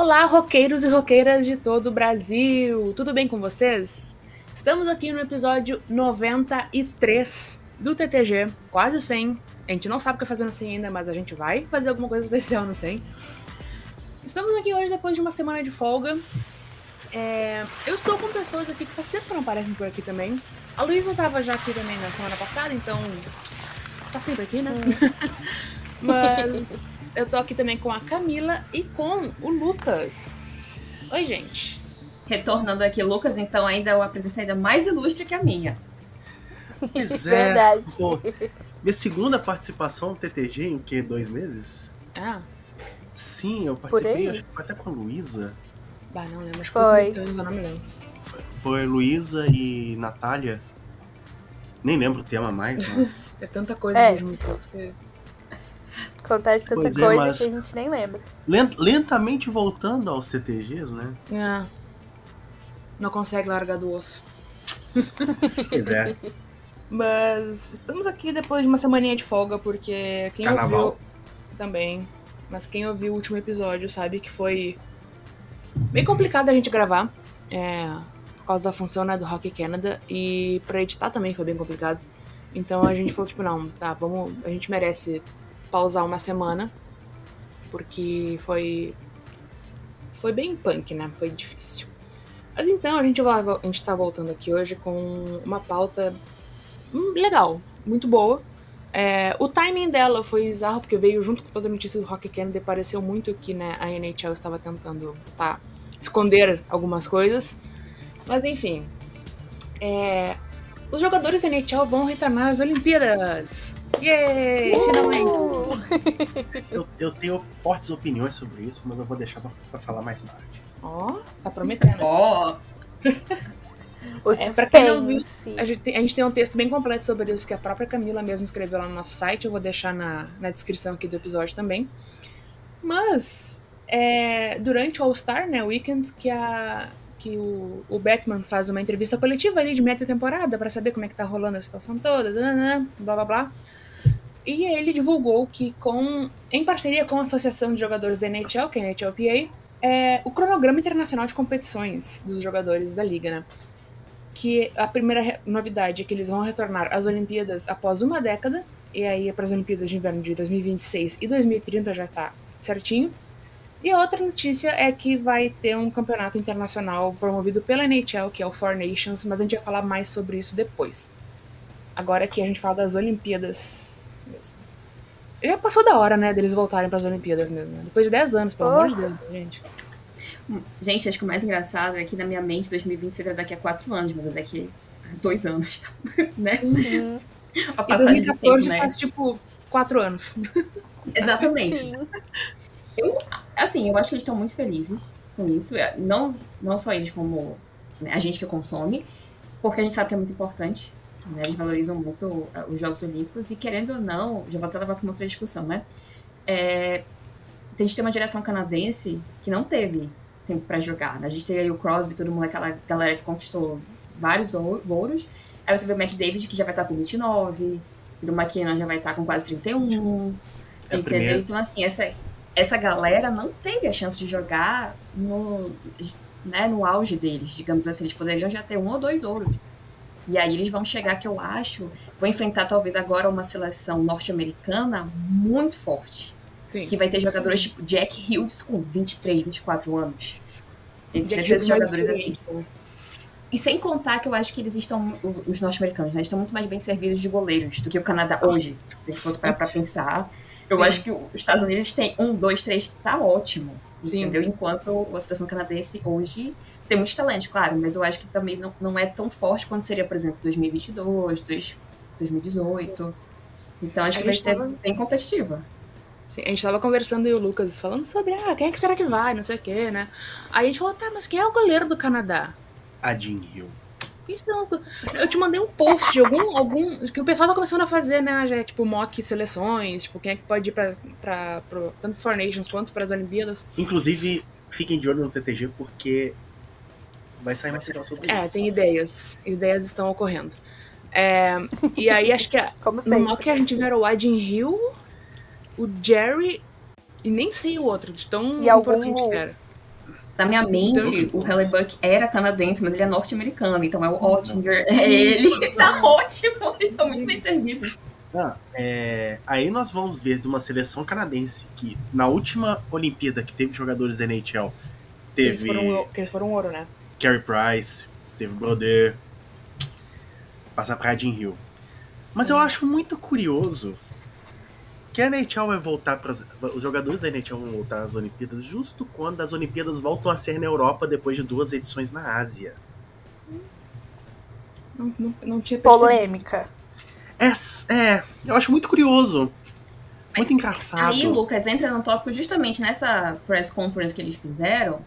Olá, roqueiros e roqueiras de todo o Brasil! Tudo bem com vocês? Estamos aqui no episódio 93 do TTG, quase 100. A gente não sabe o que fazer no 100 ainda, mas a gente vai fazer alguma coisa especial no 100. Estamos aqui hoje depois de uma semana de folga. É, eu estou com pessoas aqui que faz tempo que não aparecem por aqui também. A Luísa estava já aqui também na semana passada, então tá sempre aqui, né? Mas eu tô aqui também com a Camila e com o Lucas. Oi, gente. Retornando aqui, Lucas, então ainda é uma presença ainda mais ilustre que a minha. Pois é. Verdade. Pô, minha segunda participação no TTG em que? Dois meses? Ah. Sim, eu participei, acho que foi até com a Luísa. Bah, não lembro, acho que foi. foi, eu não me lembro. Foi Luísa e Natália. Nem lembro o tema mais, mas. é tanta coisa é. junto que. Acontece tanta pois é, coisa é, que a gente nem lembra. Lentamente voltando aos TTGs, né? É. Não consegue largar do osso. Pois é. Mas estamos aqui depois de uma semaninha de folga, porque quem Carnaval. ouviu também. Mas quem ouviu o último episódio sabe que foi bem complicado a gente gravar. É, por causa da função né, do Rock Canada. E pra editar também foi bem complicado. Então a gente falou, tipo, não, tá, vamos. A gente merece pausar uma semana, porque foi foi bem punk, né? Foi difícil. Mas então a gente vai, a gente tá voltando aqui hoje com uma pauta legal, muito boa. É, o timing dela foi bizarro, porque veio junto com toda a notícia do Rock e pareceu muito que né, a NHL estava tentando tá, esconder algumas coisas. Mas enfim. É, os jogadores da NHL vão retornar às Olimpíadas. Yay! Uh! Finalmente! eu, eu tenho fortes opiniões sobre isso, mas eu vou deixar pra, pra falar mais tarde. Ó, oh, tá prometendo. Ó! Oh. é, pra quem não viu, a gente, tem, a gente tem um texto bem completo sobre isso que a própria Camila mesmo escreveu lá no nosso site. Eu vou deixar na, na descrição aqui do episódio também. Mas, é, durante o All-Star, né, Weekend, que a, que o, o Batman faz uma entrevista coletiva ali de meta temporada para saber como é que tá rolando a situação toda, blá blá blá. E ele divulgou que, com, em parceria com a Associação de Jogadores da NHL, que é a NHLPA, é o cronograma internacional de competições dos jogadores da liga, né? Que a primeira novidade é que eles vão retornar às Olimpíadas após uma década, e aí é para as Olimpíadas de Inverno de 2026 e 2030 já tá certinho. E a outra notícia é que vai ter um campeonato internacional promovido pela NHL, que é o Four Nations, mas a gente vai falar mais sobre isso depois. Agora que a gente fala das Olimpíadas mesmo. Já passou da hora, né, deles voltarem para as Olimpíadas mesmo. Né? Depois de 10 anos, pelo oh. amor de Deus, gente. Gente, acho que o mais engraçado é que na minha mente 2026 é daqui a 4 anos, mas é daqui a 2 anos, tá? né? Uhum. A passagem 2014 tempo, né? faz tipo 4 anos. Exatamente. Eu, assim, eu acho que eles estão muito felizes com isso. É, não, não só eles, como né, a gente que consome, porque a gente sabe que é muito importante. Né? Eles valorizam muito os Jogos Olímpicos e, querendo ou não, já vou até levar para uma outra discussão, né? É, a gente tem uma geração canadense que não teve tempo para jogar. Né? A gente teve aí o Crosby, todo mundo, aquela galera que conquistou vários ouros. Aí você vê o McDavid, que já vai estar com 29, o McKinnon já vai estar com quase 31. É entendeu? Então, assim, essa, essa galera não teve a chance de jogar no, né, no auge deles, digamos assim. Eles poderiam já ter um ou dois ouros. E aí eles vão chegar, que eu acho, vão enfrentar talvez agora uma seleção norte-americana muito forte. Sim. Que vai ter jogadores Sim. tipo Jack Hughes com 23, 24 anos. Entre esses jogadores assim. E sem contar que eu acho que eles estão, os norte-americanos, né, estão muito mais bem servidos de goleiros do que o Canadá hoje. Se fosse parar pra pensar. Eu Sim. acho que os Estados Unidos tem um, dois, três, tá ótimo. Entendeu? Enquanto a seleção canadense hoje tem muitos talentos, claro, mas eu acho que também não, não é tão forte quanto seria, por exemplo, 2022, 2018. Então acho a que vai ser tava... bem competitiva. Sim, a gente tava conversando e o Lucas falando sobre, ah, quem é que será que vai, não sei o quê, né? Aí a gente falou, tá, mas quem é o goleiro do Canadá? A Jean Hill. Isso eu te mandei um post de algum, algum. que o pessoal tá começando a fazer, né? Já, tipo, mock seleções, tipo, quem é que pode ir pra. pra pro, tanto For Nations quanto para as Olimpíadas. Inclusive, fiquem de olho no TTG, porque vai sair material sobre é, isso. É, tem ideias. Ideias estão ocorrendo. É, e aí acho que a, no modo que a gente viu o Adin Hill, o Jerry e nem sei o outro, de tão e importante algum, que era. Na minha mente, então, o Hellebuck era canadense, mas ele é norte-americano, então é o Ottinger, é ele. tá ótimo, eles estão muito bem servidos. Ah, é... Aí nós vamos ver de uma seleção canadense que na última Olimpíada que teve jogadores da NHL teve. Eles foram, eles foram ouro, né? Carey Price, teve Broder, passar pra Jim Hill. Mas Sim. eu acho muito curioso que a NHL vai voltar para os jogadores da NHL vão voltar às Olimpíadas justo quando as Olimpíadas voltam a ser na Europa depois de duas edições na Ásia. Não, não, não tinha percebido. Polêmica. É, é, eu acho muito curioso. Muito engraçado. Aí, Lucas, entra no tópico justamente nessa press conference que eles fizeram,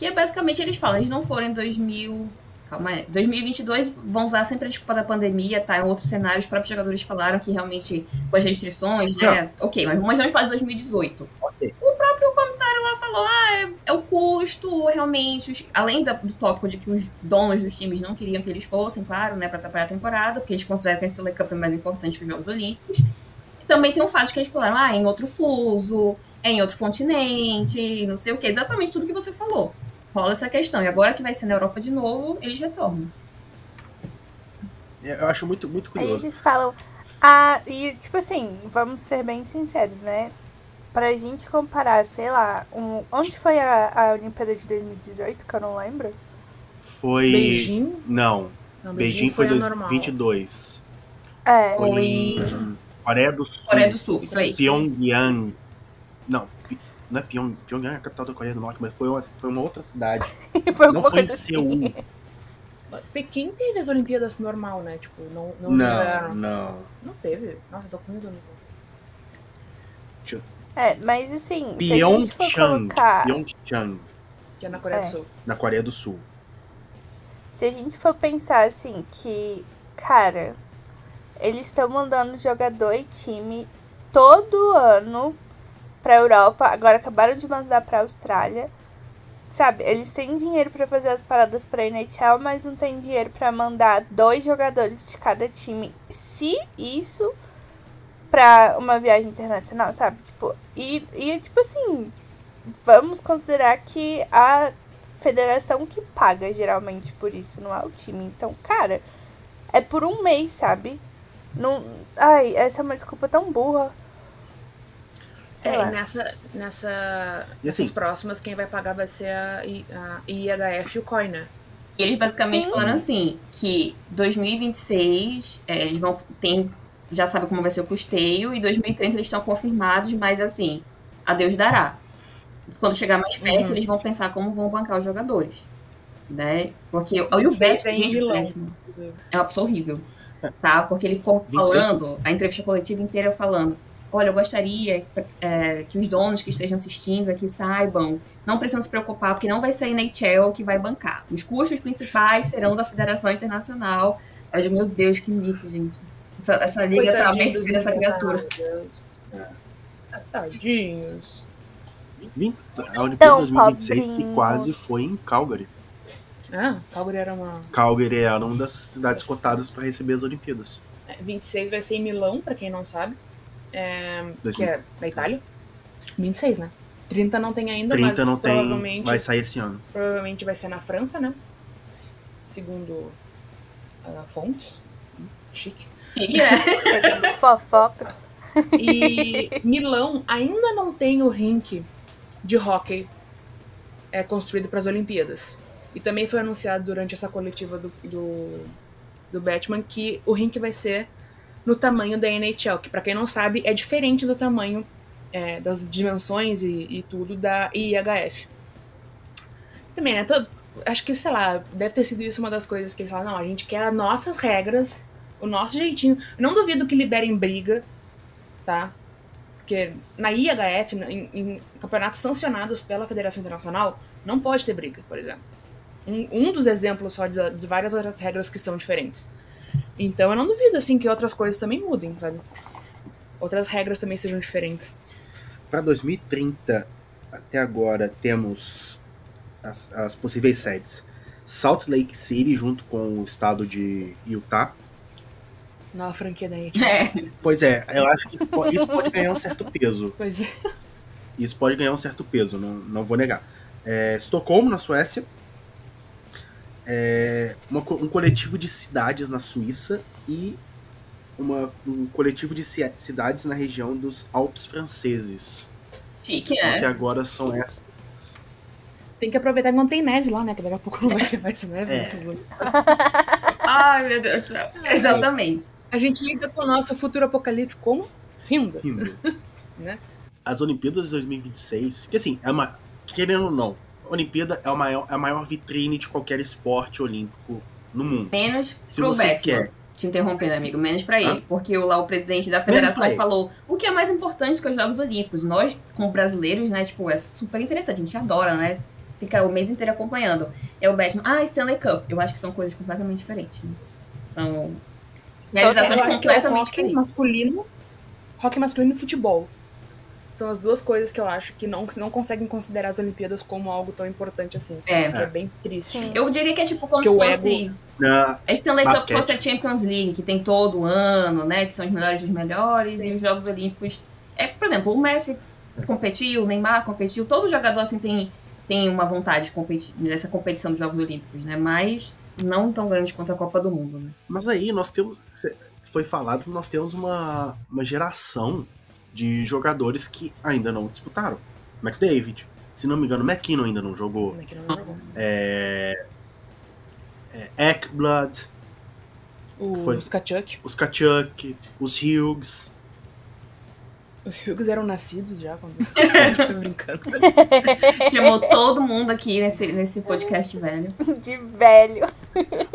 que é basicamente eles falam, eles não foram em 2000, calma aí. 2022 vão usar sempre a desculpa da pandemia, tá? Em outros cenários, os próprios jogadores falaram que realmente com as restrições, né? Não. Ok, mas, vamos falar de 2018. Okay. O próprio comissário lá falou: ah, é, é o custo, realmente. Os, além da, do tópico de que os donos dos times não queriam que eles fossem, claro, né, pra atrapalhar a temporada, porque eles consideram que a Stanley Cup é mais importante que os Jogos Olímpicos. E também tem o fato que eles falaram: ah, é em outro fuso, é em outro continente, não sei o que, exatamente tudo que você falou rola essa questão. E agora que vai ser na Europa de novo, eles retornam. Eu acho muito, muito curioso. Aí eles falam. Ah, e tipo assim, vamos ser bem sinceros, né? Pra gente comparar, sei lá, um, onde foi a, a Olimpíada de 2018, que eu não lembro? Foi. Beijing? Não. não Beijing, Beijing foi, foi 2022. É. Foi em Coreia do Sul. Coreia do Sul, isso aí. Pyongyang. Não, não é Pyong, Pyongyang é a capital da Coreia do Norte, mas foi uma, foi uma outra cidade. foi não foi em Seul. Assim. Pequim teve as Olimpíadas normal, né? Tipo, não. Não, não. Não, não teve. Nossa, tô com medo. É, mas assim. Pyeongchang. Colocar... Pyeongchang. Que é na Coreia é. do Sul. Na Coreia do Sul. Se a gente for pensar assim, que, cara, eles estão mandando jogador e time todo ano pra Europa, agora acabaram de mandar pra Austrália. Sabe, eles têm dinheiro para fazer as paradas pra NHL, mas não tem dinheiro para mandar dois jogadores de cada time. Se isso pra uma viagem internacional, sabe? Tipo, e, e tipo assim, vamos considerar que a federação que paga geralmente por isso, não é o time. Então, cara, é por um mês, sabe? Não, ai, essa é uma desculpa tão burra. É, e nessa, nessa, e assim, nessas próximas, quem vai pagar vai ser a, a IHF e o COI, né? E eles basicamente Sim. falaram assim, que 2026 é, eles vão tem, já sabem como vai ser o custeio, e 2030 eles estão confirmados, mas assim, a Deus dará. Quando chegar mais perto, uhum. eles vão pensar como vão bancar os jogadores. Né? Porque olha o Beto, gente, é uma pessoa horrível. Tá? Porque ele ficou falando, a entrevista coletiva inteira falando olha, eu gostaria é, que os donos que estejam assistindo aqui saibam, não precisam se preocupar, porque não vai ser a NHL que vai bancar. Os custos principais serão da Federação Internacional. Eu digo, meu Deus, que mico, gente. Essa, essa liga tá à mercê dessa criatura. Tadinhos. A Olimpíada 2026 que quase foi em Calgary. Ah, Calgary era uma. Calgary era uma das cidades cotadas para receber as Olimpíadas. 26 é, vai ser em Milão, para quem não sabe é, que é da Itália. 26, né? 30 não tem ainda, 30 mas não provavelmente. Tem, vai sair esse ano. Provavelmente vai ser na França, né? Segundo uh, fontes. Chique. É. Fofocas. E Milão ainda não tem o rink de hockey é, construído para as Olimpíadas. E também foi anunciado durante essa coletiva do, do, do Batman que o rink vai ser no tamanho da NHL, que para quem não sabe é diferente do tamanho é, das dimensões e, e, tudo da IHF. Também, né? Todo, acho que, sei lá, deve ter sido isso uma das coisas que eles falaram, não, a gente quer as nossas regras, o nosso jeitinho. Não duvido que liberem briga, tá? Porque na IHF, em, em campeonatos sancionados pela Federação Internacional, não pode ter briga, por exemplo. Um, um dos exemplos só de, de várias outras regras que são diferentes. Então eu não duvido, assim, que outras coisas também mudem, sabe? Outras regras também sejam diferentes. Para 2030, até agora, temos as, as possíveis sedes. Salt Lake City, junto com o estado de Utah. Nova franquia da gente. É. Pois é, eu acho que isso pode ganhar um certo peso. Pois é. Isso pode ganhar um certo peso, não, não vou negar. É, Estocolmo, na Suécia. É, uma, um coletivo de cidades na Suíça e uma, um coletivo de cidades na região dos Alpes franceses. Chique, né? Que agora são essas. Tem que aproveitar que não tem neve lá, né? Que daqui a pouco não vai ter mais neve. É. Ai, meu Deus do céu. Exatamente. A gente lida com o nosso futuro apocalíptico como? Rindo. Rindo. né? As Olimpíadas de 2026, que assim, é uma. Querendo ou não, Olimpíada é, o maior, é a maior vitrine de qualquer esporte olímpico no mundo. Menos Se pro você Batman. quer. Te interrompendo, amigo. Menos pra ele. Porque o, lá o presidente da federação falou o que é mais importante que os Jogos Olímpicos. Nós, como brasileiros, né, tipo, é super interessante. A gente adora, né? Fica o mês inteiro acompanhando. É o Batman. Ah, Stanley Cup. Eu acho que são coisas completamente diferentes. Né? São realizações acho que é completamente diferentes. masculino, hockey masculino e futebol. São as duas coisas que eu acho que não, não conseguem considerar as Olimpíadas como algo tão importante assim. sabe? É. Que é bem triste. Sim. Eu diria que é tipo como Que se o fosse ego- Na, a Stanley Cup fosse a Champions League, que tem todo ano, né? Que são os melhores dos melhores, Sim. e os Jogos Olímpicos. É, por exemplo, o Messi competiu, o Neymar competiu, todo jogador assim tem, tem uma vontade de competir nessa competição dos Jogos Olímpicos, né? Mas não tão grande quanto a Copa do Mundo, né? mas aí nós temos. Foi falado que nós temos uma, uma geração de jogadores que ainda não disputaram. McDavid. Se não me engano, McKinnon ainda não jogou. Que não jogou? É. é Ekblad, Foi. Os Kachuk. os Kachuk, os Hughes. Os Hughes eram nascidos já quando. Tô brincando. Chamou todo mundo aqui nesse, nesse podcast velho. De velho.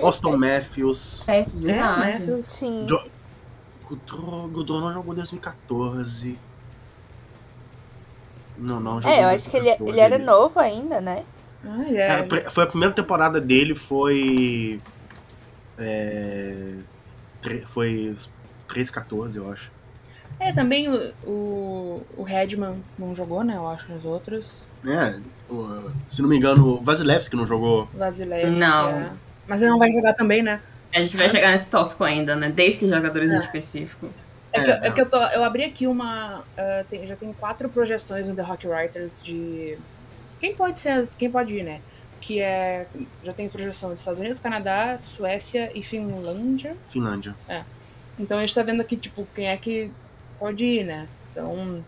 Austin Matthews. É, É, verdade. Matthews. Sim. Jo- Goudreau, Goudreau não jogou em 2014. Não, não jogou É, eu acho que ele, 2014, ele era novo ainda, né? Ah, é. É, foi a primeira temporada dele, foi. É, tre- foi 13, 14, eu acho. É, também o, o, o Redman não jogou, né? Eu acho, nos outros. É, o- se não me engano, o Vasilevski não jogou. Vasilevski. Não. é. Mas ele não vai jogar também, né? A gente vai chegar nesse tópico ainda, né? Desses jogadores em É. específico. É, É, que, é não. que eu, tô, eu abri aqui uma. ah, tem- já tem quatro projeções no The Hockey Writers de. Quem pode ser. Quem pode ir, né? Que é. Já tem projeção dos Estados Unidos, Canadá, Suécia e Finlândia. Finlândia. Então a gente tá vendo aqui, tipo, quem é que pode ir, né? Então.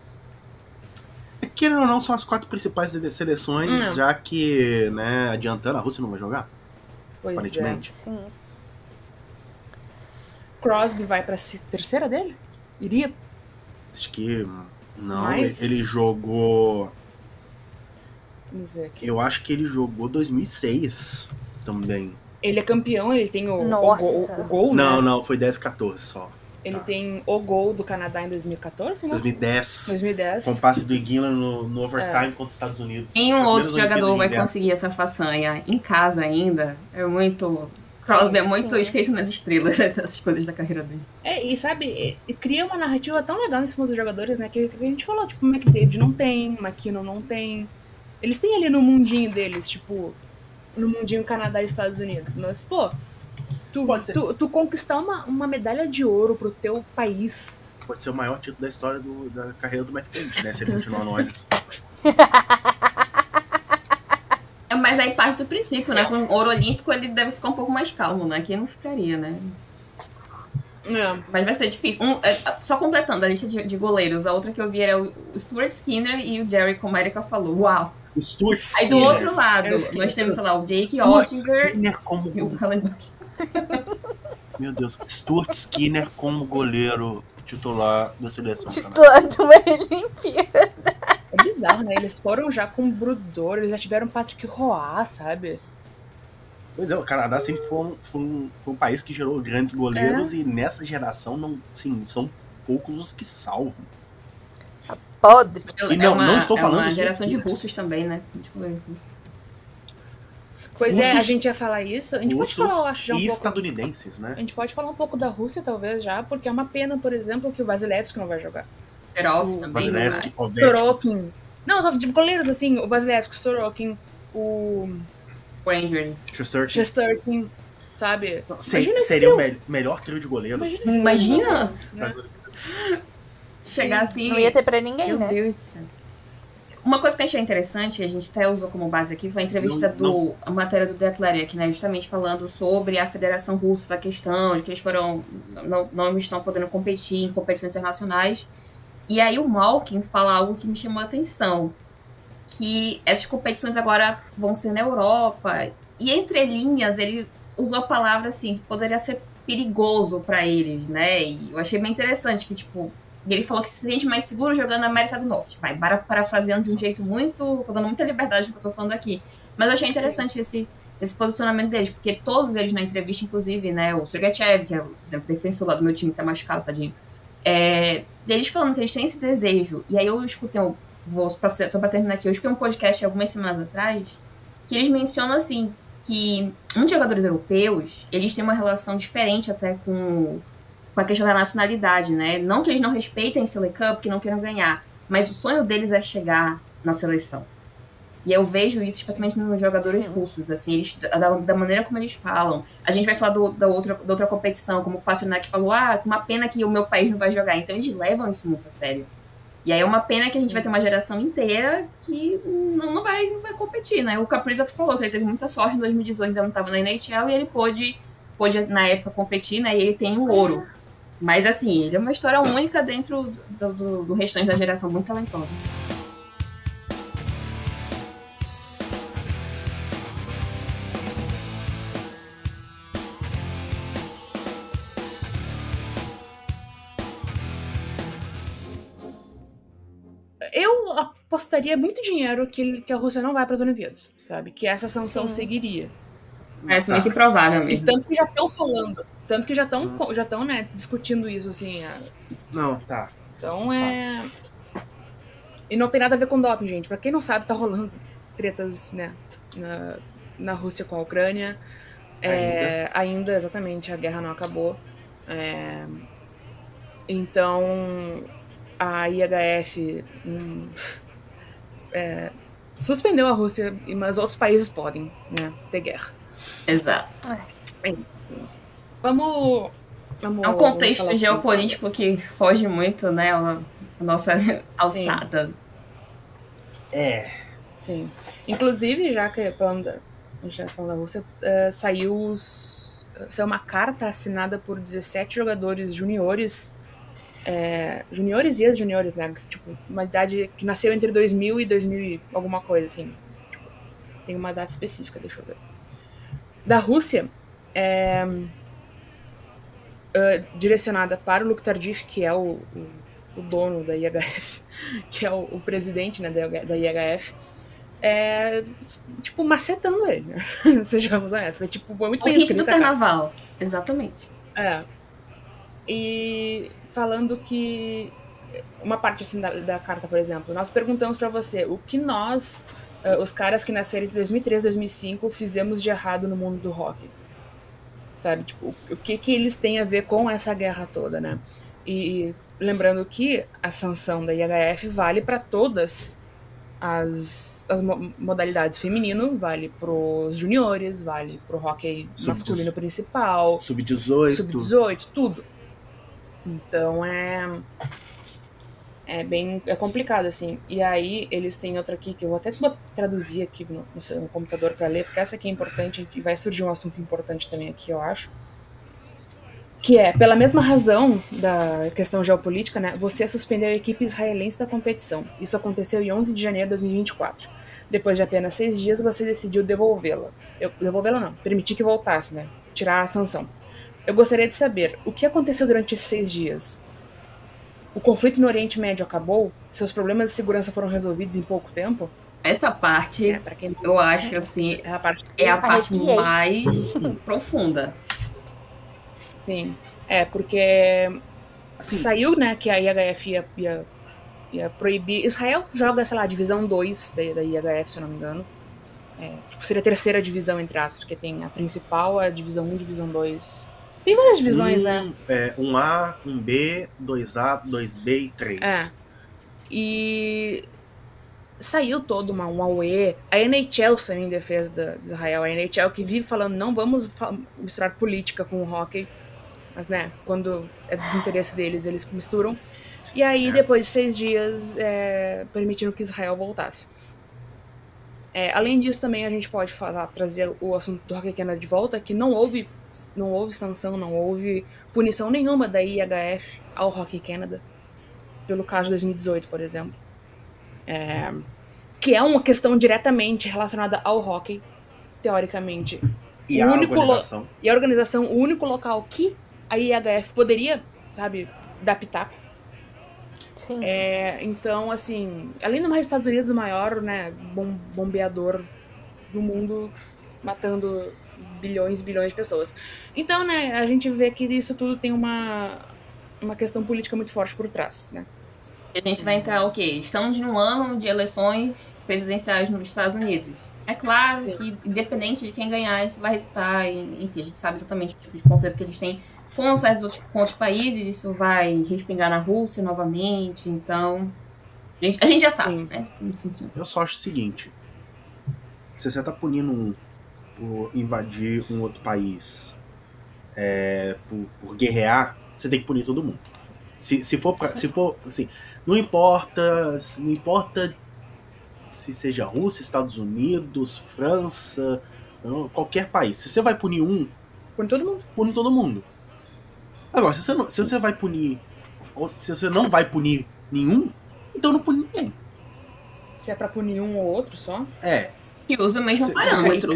Querendo ou não, são as quatro principais seleções, Não. já que, né, adiantando, a Rússia não vai jogar, Pois é. aparentemente. Sim. Crosby vai pra terceira dele? Iria? Acho que. Não, Mas- ele jogou. Vamos ver aqui. Eu acho que ele jogou 2006 também. Ele é campeão, ele tem o, o Nossa. gol, o gol, Não, né? não, foi 10, 14 só. Ele tá. tem o gol do Canadá em 2014, né? 2010. 2010. Com o passe do Iguila no, no overtime contra os Estados Unidos. Nenhum outro jogador vai conseguir essa façanha em casa ainda. É muito. Crosby é muito sim. esquecido nas estrelas, essas coisas da carreira dele. É, e sabe, cria uma narrativa tão legal em cima dos jogadores, né? Que, que a gente falou, tipo, o McDavid não tem, o McKinnon não tem. Eles têm ali no mundinho deles, tipo, no mundinho Canadá e Estados Unidos. Mas, pô, tu, tu, tu conquistar uma, uma medalha de ouro pro teu país. Pode ser o maior título da história do- da carreira do McDavid, né? Se ele continuar no Oilers. É, Mas aí parte do princípio, né? Com ouro olímpico ele deve ficar um pouco mais calmo, né? Aqui não ficaria, né? É. Mas vai ser difícil. Um, é, só completando a lista de, de goleiros, a outra que eu vi era o, Stuart Skinner e o Jerry, como a Erika falou. Uau! O Stuart Aí do Skinner. outro lado, Skinner. nós temos, sei lá, o Jake Ottinger Skinner como e o Hallenbuck. Meu Deus. Stuart Skinner como goleiro titular da seleção. Titular de uma Olimpíada. É bizarro, né? Eles foram já com Brudor, eles já tiveram Patrick Roy, sabe? Pois é, o Canadá sempre foi um, foi um, foi um país que gerou grandes goleiros e nessa geração não, sim, são poucos os que salvam. Podre. E não- uma, não estou é falando uma isso. geração de russos também, né? De goleiros russos. Pois é, a Russos- gente ia falar isso. A gente pode Russos falar, eu acho, já um e pouco. estadunidenses, né? A gente pode falar um pouco da Rússia, talvez, já, porque é uma pena, por exemplo, que o Vasilevski não vai jogar. Serov O também. Vasilevski, não Ovechkin. Sorokin. Não, de goleiros, assim, o Vasilevski, Sorokin, o. Rangers. Shesterkin. Chesterkin, sabe? Se- Imagina esse seria o me- melhor trio de goleiros. Imagina, Imagina né? chegar assim. Não ia ter pra ninguém, Meu né? Deus do céu. uma coisa que eu achei interessante, a gente até usou como base aqui, foi a entrevista não, do. Não. a matéria do Declarek, né? Justamente falando sobre a Federação Russa, a questão de que eles foram. não, não estão podendo competir em competições internacionais. E aí o Malkin fala algo que me chamou a atenção. Que essas competições agora vão ser na Europa. E entre linhas, ele usou a palavra assim, que poderia ser perigoso para eles, né? E eu achei bem interessante que, tipo, ele falou que se sente mais seguro jogando na América do Norte. Vai, parafraseando de um jeito muito. tô dando muita liberdade no que eu tô falando aqui. Mas eu achei interessante esse, esse posicionamento deles, porque todos eles na entrevista, inclusive, né, o Sergachev, que é, por exemplo, defensor lá do meu time que tá machucado, tadinho, é, eles falando que eles têm esse desejo. E aí eu escutei, um, vou, só pra terminar aqui, eu escutei um podcast algumas semanas atrás, que eles mencionam assim, que muitos jogadores europeus, eles têm uma relação diferente até com, com a questão da nacionalidade, né? Não que eles não respeitem a Select Cup, que não queiram ganhar, mas o sonho deles é chegar na seleção. E eu vejo isso especialmente nos jogadores Sim. russos, assim, eles, da, da, maneira como eles falam. A gente vai falar do, da, outra, da outra competição, como o Pasternak falou, ah, uma pena que o meu país não vai jogar. Então eles levam isso muito a sério. E aí é uma pena que a gente vai ter uma geração inteira que não, não, vai, não vai competir, né? O Kaprizov falou que ele teve muita sorte em 2018, ainda não estava na NHL, e ele pôde, pôde, na época, competir, né? E ele tem o ouro. Mas, assim, ele é uma história única dentro do, do, do restante da geração, muito talentosa. Apostaria muito dinheiro que, ele, que a Rússia não vai para as Olimpíadas, sabe? Que essa sanção Sim. seguiria. É tá. muito improvável mesmo. E tanto que já estão falando, tanto que já estão hum. já estão né, discutindo isso assim. A... Não, tá. Então é e não tem nada a ver com doping, gente. Para quem não sabe, tá rolando tretas, né, na, na Rússia com a Ucrânia. É, ainda? ainda, exatamente, a guerra não acabou. É, então, a IHF hum, é, suspendeu a Rússia, mas outros países podem né, ter guerra. Exato. É. Vamos, vamos, É um contexto geopolítico que foge muito, né? A, nossa alçada. Sim. É. Sim. Inclusive, já que falando da, já falando da Rússia, uh, saiu, os, saiu uma carta assinada por 17 jogadores juniores é, juniores e ex-juniores, né? Tipo, uma idade que nasceu entre 2000 e 2000 e alguma coisa, assim. Tipo, tem uma data específica, deixa eu ver. Da Rússia, é, uh, direcionada para o Luke Tardif, que é o, o, o, dono da IHF, que é o, o presidente né, da, da IHF, é, tipo, macetando ele, né? Sejamos honestos. Tipo, foi muito o bem do carnaval, exatamente. É. E falando que uma parte assim da, da carta, por exemplo, nós perguntamos para você o que nós, uh, os caras que nasceram entre 2003 e 2005, fizemos de errado no mundo do rock. Sabe, tipo, o que que eles têm a ver com essa guerra toda, né? E lembrando que a sanção da IHF vale para todas as, as modalidades feminino, vale pros juniores, vale pro hockey masculino principal, sub-18, sub-18, tudo. Então é é bem é complicado assim. E aí eles têm outra aqui que eu vou até traduzir aqui no, no computador para ler, porque essa aqui é importante e vai surgir um assunto importante também aqui, eu acho. Que é, pela mesma razão da questão geopolítica, né, você suspendeu a equipe israelense da competição. Isso aconteceu em 11 de janeiro de 2024. Depois de apenas seis dias, você decidiu devolvê-la. Devolvê-la não, permitir que voltasse, né? Tirar a sanção. Eu gostaria de saber o que aconteceu durante esses seis dias. O conflito no Oriente Médio acabou? Seus problemas de segurança foram resolvidos em pouco tempo? Essa parte, é, quem... eu acho assim, é a parte, é a parte mais profunda. Sim, é, porque Sim. saiu, né, que a IHF ia, ia, ia, proibir. Israel joga, sei lá, a divisão 2 da, da IHF, se eu não me engano. É, tipo, seria a terceira divisão, entre aspas, porque tem a principal, a divisão 1, divisão 2 tem várias divisões, um, né? É, um A, um B, 2A, 2B e 3. É. E saiu todo uma, um AUE. A NHL saiu em defesa da, de Israel. A NHL que vive falando, não vamos misturar política com o hockey. Mas, né, quando é desinteresse deles, eles misturam. E aí, é. depois de seis dias, é, permitiram que Israel voltasse. É, além disso, também a gente pode falar, trazer o assunto do Rock Canada de volta, que não houve, não houve sanção, não houve punição nenhuma da IHF ao Hockey Canada, pelo caso de 2018, por exemplo. É, que é uma questão diretamente relacionada ao hockey, teoricamente. E a organização. E a organização, o único local que a IHF poderia, sabe, dar pitaco. Sim. É, então, assim, além do mais Estados Unidos, o maior né, bom, bombeador do mundo, matando bilhões e bilhões de pessoas. Então, né, a gente vê que isso tudo tem uma, uma questão política muito forte por trás, né? A gente vai entrar o quê? Estamos num ano de eleições presidenciais nos Estados Unidos. É claro Sim. que, independente de quem ganhar, isso vai resultar, enfim, a gente sabe exatamente o tipo de conflito que a gente tem com os outros, com outros países, isso vai respingar na Rússia novamente, então. A gente, a gente já sabe, Sim. né? Como funciona. Eu só acho o seguinte: se você tá punindo um por invadir um outro país, é, por, por guerrear, você tem que punir todo mundo. Se, se for pra, se for assim, não importa, não importa se seja Rússia, Estados Unidos, França, qualquer país. Se você vai punir um, pune todo mundo. Pune todo mundo. Agora, se você, não, se você vai punir, ou se você não vai punir nenhum, então não pune ninguém. Se é pra punir um ou outro só? É. Que usa o mesmo parâmetro.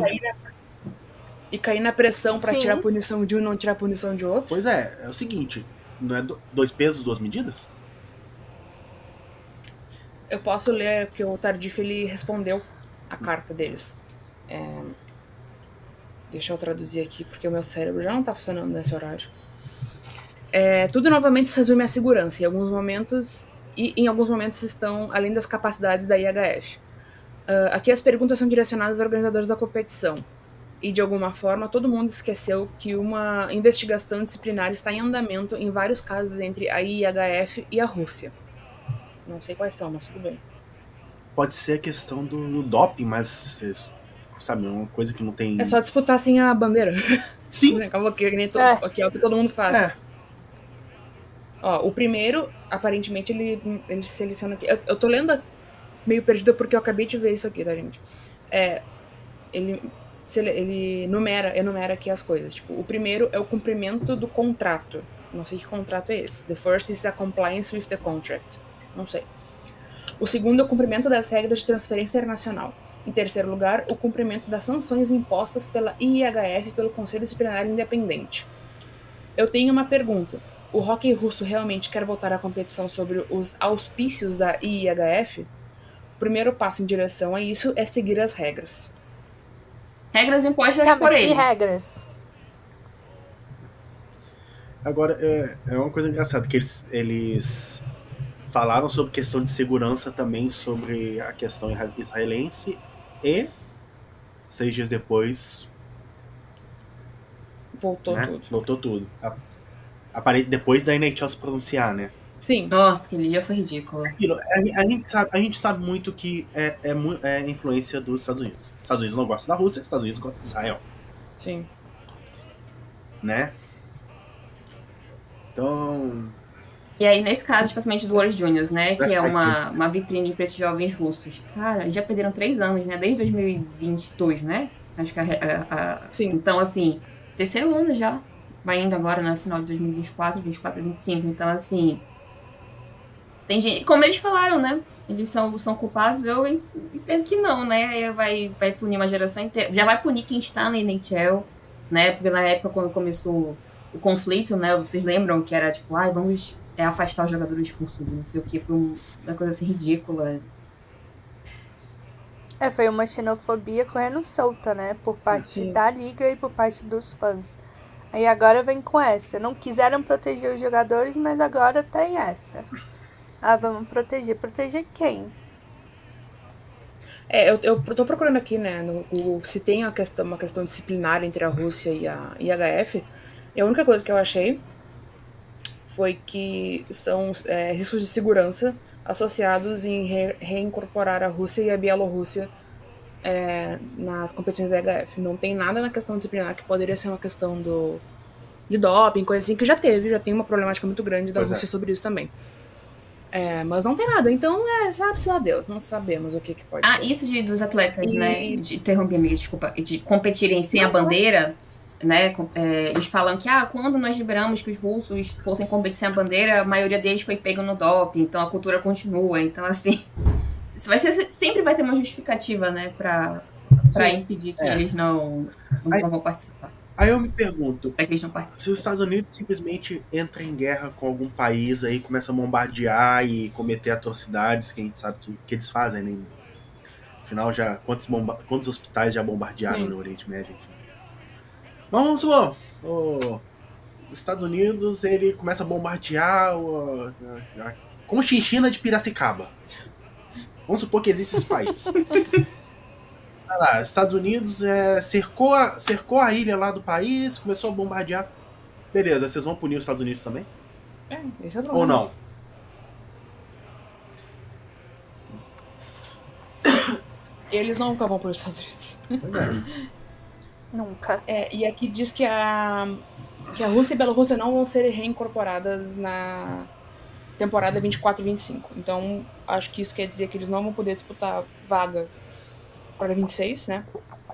E cair na pressão para tirar a punição de um e não tirar a punição de outro? Pois é, é o seguinte, não é dois pesos, duas medidas? Eu posso ler, porque o Tardif ele respondeu a carta deles. É... Deixa eu traduzir aqui, porque o meu cérebro já não tá funcionando nesse horário. É, tudo novamente se resume à segurança. Em alguns momentos, e em alguns momentos estão além das capacidades da IHF. Uh, aqui as perguntas são direcionadas aos organizadores da competição. E de alguma forma todo mundo esqueceu que uma investigação disciplinar está em andamento em vários casos entre a IHF e a Rússia. Não sei quais são, mas tudo bem. Pode ser a questão do, do doping, mas vocês sabe, é uma coisa que não tem. É só disputar sem a bandeira. Sim. Acabou aqui, que nem todo, é. é o que todo mundo faz. É. Ó, o primeiro, aparentemente, ele, ele seleciona aqui. Eu, eu tô lendo meio perdida porque eu acabei de ver isso aqui, tá, gente? É. Ele, ele numera, enumera aqui as coisas. Tipo, o primeiro é o cumprimento do contrato. Não sei que contrato é esse. The first is a compliance with the contract. Não sei. O segundo é o cumprimento das regras de transferência internacional. Em terceiro lugar, o cumprimento das sanções impostas pela IIHF pelo Conselho Disciplinar Independente. Eu tenho uma pergunta. O hockey russo realmente quer voltar à competição sobre os auspícios da IIHF? O primeiro passo em direção a isso é seguir as regras. Regras impostas tá, por eles. regras? Agora, é, é uma coisa engraçada, que eles, eles falaram sobre questão de segurança também sobre a questão israelense e seis dias depois voltou né? tudo. Voltou tudo. Apare... Depois da NHL se pronunciar, né? Sim. Nossa, aquele dia foi ridículo. Aquilo, a, a, gente sabe, a gente sabe muito que é, é, é influência dos Estados Unidos. Estados Unidos não gosta da Rússia, Estados Unidos gosta de Israel. Sim. Né? Então, e aí, nesse caso, especialmente do World Juniors, né? Que é uma, uma vitrine para esses jovens russos. Cara, já perderam três anos, né? Desde 2022, né? Acho que a, a, a... Sim. Então, assim, terceiro ano já. Vai indo agora no final de 2024, 24, 25. Então, assim. Tem gente. Como eles falaram, né? Eles são, são culpados, eu entendo que não, né? Aí vai, vai punir uma geração inteira. Já vai punir quem está na NHL, né? Porque na época, quando começou o conflito, né? Vocês lembram que era tipo, ai, ah, vamos é afastar os jogadores russos e não sei o que. Foi uma coisa assim ridícula. É, foi uma xenofobia correndo solta, né? Por parte Sim. da liga e por parte dos fãs. Aí agora vem com essa. Não quiseram proteger os jogadores, mas agora tem essa. Ah, vamos proteger. Proteger quem? É, eu, eu tô procurando aqui, né, no, o, se tem a questão, uma questão disciplinar entre a Rússia e a IHF. E a única coisa que eu achei foi que são é, riscos de segurança associados em re reincorporar a Rússia e a Bielorrússia é, nas competições da HF. Não tem nada na questão disciplinar que poderia ser uma questão do de doping, coisa assim, que já teve, já tem uma problemática muito grande da pois é. Rússia é. sobre isso também. É, mas não tem nada. Então, é, sabe-se lá Deus, não sabemos o que, que pode ah, ser. Ah, isso de, dos atletas, né, e... né? De interromper, amiga, desculpa. De competirem sem não, a bandeira, né? É, eles falam que, ah, quando nós liberamos que os russos fossem competir sem a bandeira, a maioria deles foi pego no doping, então a cultura continua. Então, assim, vai ser, sempre vai ter uma justificativa, né, pra, pra impedir que é. eles não, não Aí... vão participar. Aí eu me pergunto, é se os Estados Unidos simplesmente entra em guerra com algum país aí, começa a bombardear e cometer atrocidades que a gente sabe que, que eles fazem, né? Afinal, já quantos, bomba quantos hospitais já bombardearam Sim. no Oriente Médio, enfim. Mas vamos supor, o, os Estados Unidos ele começa a bombardear o, a, a, como Chinchina de Piracicaba. Vamos supor que existe esse país. lá, Estados Unidos é, cercou, a, cercou a ilha lá do país, começou a bombardear. Beleza, vocês vão punir os Estados Unidos também? É, esse é o Ou não? Eles nunca vão punir os Estados Unidos. Pois é. nunca. É, e aqui diz que a, que a Rússia e a Bielorrússia não vão ser reincorporadas na temporada 24 e 25. Então, acho que isso quer dizer que eles não vão poder disputar vaga para 26, né?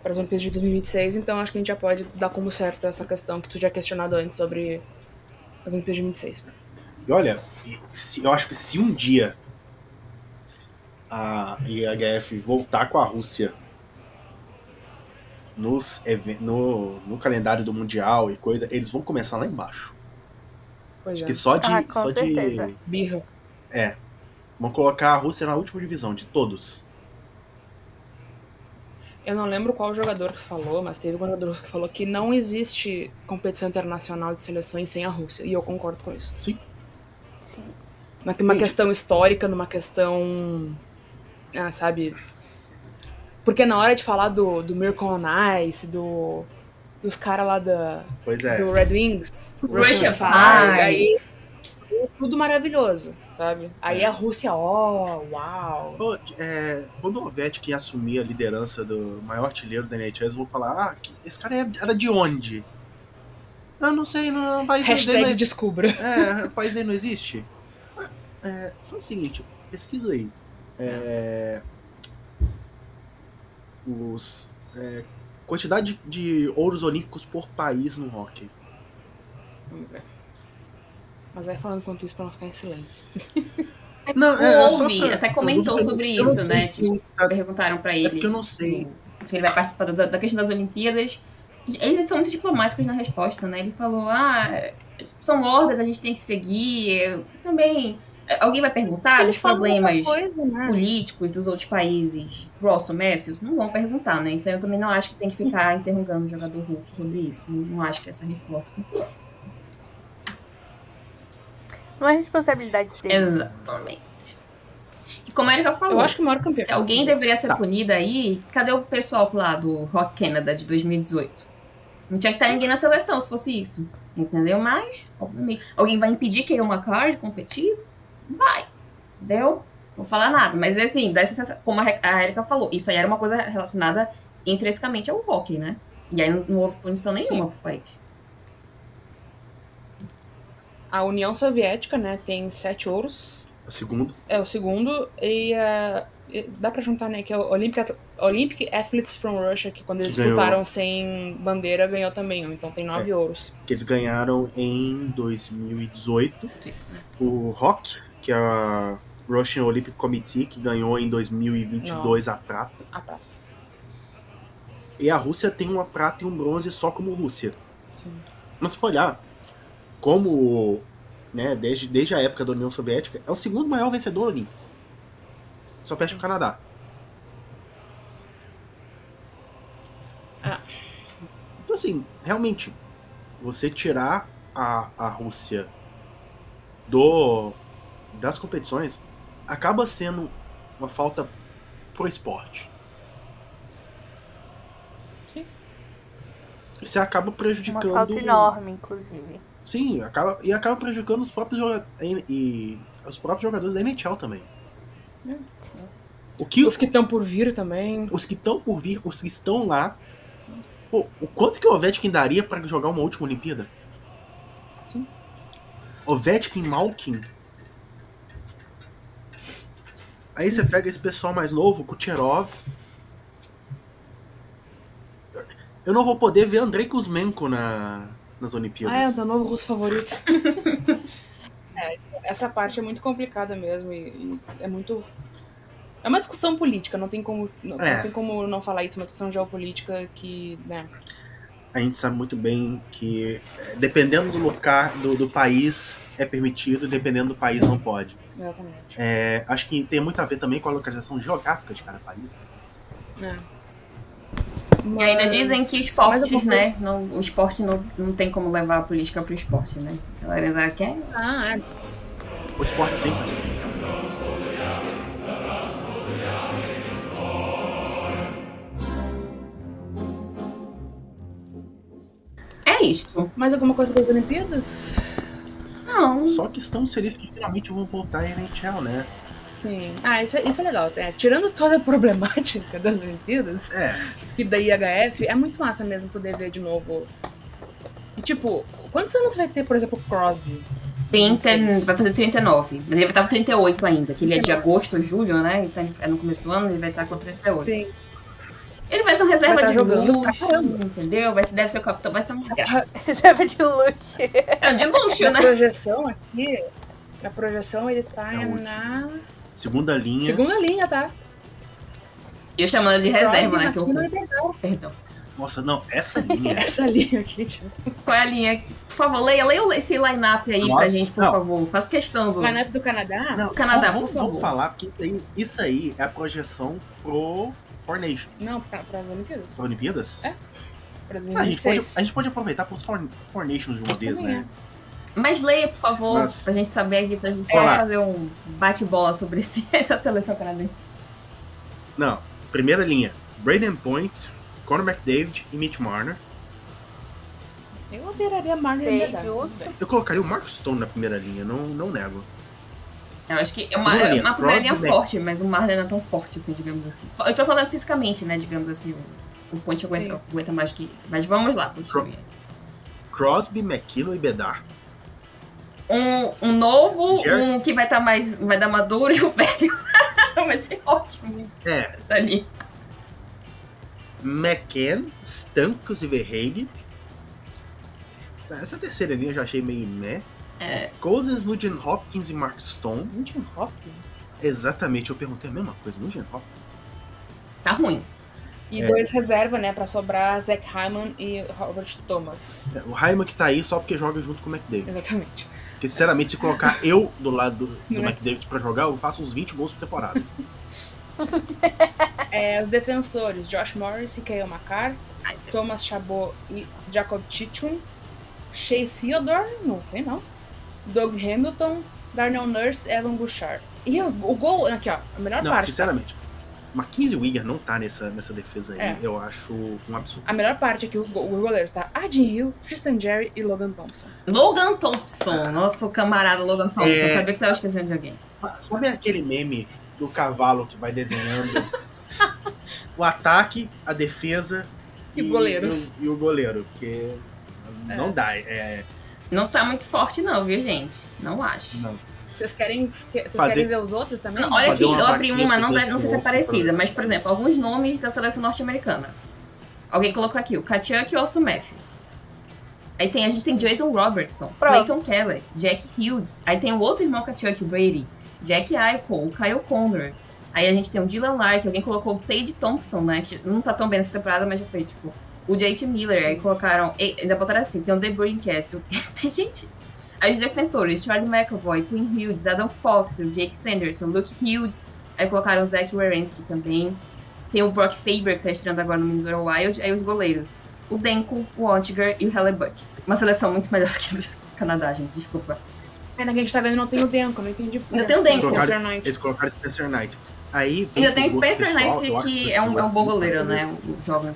Para as Olimpíadas de 2026, então acho que a gente já pode dar como certo essa questão que tu já questionado antes sobre as Olimpíadas de 26. E olha, eu acho que se um dia a IHF voltar com a Rússia nos, no, no calendário do Mundial e coisa, eles vão começar lá embaixo. Pois é. que só de. Ah, só certeza. de. Birra. É. Vão colocar a Rússia na última divisão de todos. Eu não lembro qual jogador que falou, mas teve um jogador que falou que não existe competição internacional de seleções sem a Rússia. E eu concordo com isso. Sim. Sim. Uma, questão histórica, numa questão. Ah, sabe? Porque na hora de falar do, do Mirko on Ice, do, dos caras lá da, pois é. do Red Wings, Russian Fire, aí tudo maravilhoso sabe? Aí a Rússia, ó, oh, uau. Pô, é, quando o Ovechkin assumir a liderança do maior artilheiro da eles vão falar, ah, esse cara é, era de onde? Eu não sei, não, o país Hashtag dele... descubra. É, o país dele não existe. É, foi o seguinte, pesquisa aí. É, os, é, quantidade de, de ouros olímpicos por país no hockey. Vamos ver. Mas vai falando quanto isso pra não ficar em silêncio. Não, é, ouvi, pra... até comentou sobre isso, né? Se tipo. Perguntaram pra ele. É eu não sei. Se ele vai participar da, da questão das Olimpíadas. Eles são muito diplomáticos na resposta, né? Ele falou, ah, são ordens, a gente tem que seguir. Também. Alguém vai perguntar dos problemas coisa, né? políticos dos outros países pro Austin Matthews? Não vão perguntar, né? Então eu também não acho que tem que ficar interrogando o jogador russo sobre isso. Não, não acho que é essa a resposta. Não é responsabilidade deles. Exatamente. E como a Erika falou, eu acho que campeão. se alguém deveria ser tá. punido aí, cadê o pessoal lá do Rock Canada de 2018? Não tinha que estar ninguém na seleção se fosse isso. Entendeu? Mas, obviamente, alguém vai impedir que uma card competir? Vai. Entendeu? Não vou falar nada. Mas assim, dá essa como a Erika falou, isso aí era uma coisa relacionada intrinsecamente ao hockey, né? E aí não, não houve punição nenhuma Sim. pro país. A União Soviética, né, tem sete ouros. O segundo. É o segundo. E uh, dá pra juntar, né, que é o Olympic, Olympic Athletes from Russia, que quando eles que disputaram ganhou. sem bandeira, ganhou também. Então tem nove é. ouros. Que eles ganharam em 2018. Isso. O Rock, que é a Russian Olympic Committee, que ganhou em 2022 Não. a prata. A prata. E a Rússia tem uma prata e um bronze só como Rússia. Sim. Mas se for olhar, como né, desde, desde a época da União Soviética, é o segundo maior vencedor olímpico. Só perde o Canadá. Ah. Então, assim, realmente, você tirar a, a Rússia do das competições acaba sendo uma falta pro esporte. Sim. Você acaba prejudicando. Uma falta enorme, inclusive. Sim, acaba, e acaba prejudicando os próprios, e, e os próprios jogadores da NHL também. É. O que, os que estão por vir também. Os que estão por vir, os que estão lá. Pô, o quanto que o Ovechkin daria para jogar uma última Olimpíada? Sim. Ovechkin Malkin. Aí você pega esse pessoal mais novo, Kucherov. Eu não vou poder ver Andrei Kuzmenko na, nas Olimpíadas. Ah, é, o meu novo russo favorito. é, essa parte é muito complicada mesmo e, e, é muito. É uma discussão política, não tem como não, é. não, tem como não falar isso, é uma discussão geopolítica que, né? A gente sabe muito bem que dependendo do lugar, do, do país é permitido, dependendo do país não pode. Exatamente. É, acho que tem muito a ver também com a localização geográfica de cada país. Né? É. Mas... E ainda dizem que esportes, né? Não, o esporte não, não tem como levar a política pro esporte, né? A galera quer. Ah, é. O esporte sempre vai ser político. É isto. Mais alguma coisa das Olimpíadas? Não. Só que estamos felizes que finalmente vão voltar a NHL, né? Sim. Ah, isso, é, isso é legal. É, tirando toda a problemática das Olimpíadas é. e da IHF, é muito massa mesmo poder ver de novo. E, tipo, quantos anos vai ter, por exemplo, o Crosby? 30, vai fazer 39. Mas ele vai estar com 38 ainda, que ele é de agosto ou julho, né? Então é no começo do ano, ele vai estar com 38. Sim. Ele vai ser um reserva de luxo, entendeu? Vai, deve ser o capitão, vai ser uma graça. reserva de luxo. É, de luxo, né? A projeção aqui, a projeção ele tá é na... Segunda linha. Segunda linha, tá? E eu chamando de reserva, né? Que eu... Perdão. Nossa, não, essa linha. essa linha aqui, tipo. Qual é a linha? Por favor, leia, leia esse line-up aí Nossa, pra gente, por não. favor. Faz questão do. Line-up do Canadá? Não, Canadá, vamos, por favor. Vamos falar, porque isso aí, isso aí é a projeção pro Four Nations. Não, pra, pra Olimpíadas. Pra Olimpíadas? É. Pra ah, a, gente pode, a gente pode aproveitar pros Four, Four Nations de uma vez, né? É. Mas leia, por favor, Mas... pra gente saber aqui, pra gente só fazer um bate-bola sobre esse, essa seleção canadense. Não, primeira linha: Braden Point, Conor McDavid e Mitch Marner. Eu alteraria Marner Eu colocaria o Mark Stone na primeira linha, não, não nego. Eu acho que é uma, é uma primeira linha forte, mas o Marner não é tão forte, assim, digamos assim. Eu tô falando fisicamente, né, digamos assim. O Point aguenta, aguenta mais que. Mas vamos lá, continue. Crosby, McKinnon e Bedar um, um novo, Jer um que vai estar tá mais. vai dar maduro e o velho. vai ser ótimo. É. Ali. McCann, Stamkos e Verheig. Essa terceira linha eu já achei meio meh. É. Cousins, Nugent Hopkins e Mark Stone. Nugent Hopkins? Exatamente, eu perguntei a mesma coisa. Nugent Hopkins. Tá ruim. E é. dois reserva, né, pra sobrar Zach Hyman e Robert Thomas. É, o Hyman que tá aí só porque joga junto com o McDavid. Exatamente. Porque, sinceramente, se colocar eu do lado do, do é? McDavid pra jogar, eu faço uns 20 gols por temporada. é, os defensores, Josh Morris e Kale Makar, Thomas Chabot e Jacob Chichum, Shea Theodore, não sei não, Doug Hamilton, Darnell Nurse, Evan Bouchard. E os, o gol, aqui ó, a melhor não, parte. Tá? Sinceramente? Mackenzie Wigger não tá nessa, nessa defesa aí, é. eu acho um absurdo. A melhor parte é que os, os goleiros tá Adin Hill, Tristan Jerry e Logan Thompson. Logan Thompson, nosso camarada Logan Thompson, é... sabia que tava esquecendo de alguém. Sabe aquele meme do cavalo que vai desenhando o ataque, a defesa e, e, goleiros. e, o, e o goleiro, porque é. não dá. É... Não tá muito forte não, viu gente? Não acho. Não. Vocês querem, vocês fazer... querem ver os outros também? Não, olha aqui, eu abri uma, não, deve, não sei se é parecida, mas, por exemplo, alguns nomes da seleção norte-americana. Alguém colocou aqui, o Kachuk e o Austin Matthews. Aí tem, a gente tem Jason Robertson, Clayton Keller, Jack Hughes. Aí tem o outro irmão Kachuk, o Brady, Jack Eichel, o Kyle Condor. Aí a gente tem o Dylan Lark, alguém colocou o Tage Thompson, né? Que não tá tão bem nessa temporada, mas já foi, tipo, o JT Miller. Aí colocaram, ainda botaram assim, tem o The Castle. tem gente Aí os defensores, Charlie McAvoy, Quinn Hughes, Adam Fox, o Jake Sanderson, Luke Hughes. Aí colocaram o Zach Wierenski também. Tem o Brock Faber, que tá estreando agora no Minnesota Wild. Aí os goleiros, o Denko, o Ottinger e o Hellebuck. Uma seleção muito melhor que do Canadá, gente, desculpa. Pena que a gente tá vendo não tem o Denko, não entendi. Ainda tem o Denko. Spencer Knight. Eles colocaram Spencer Knight. Aí Ainda tem o Spencer Knight, que, que é, um, é um bom goleiro, né? O jovem.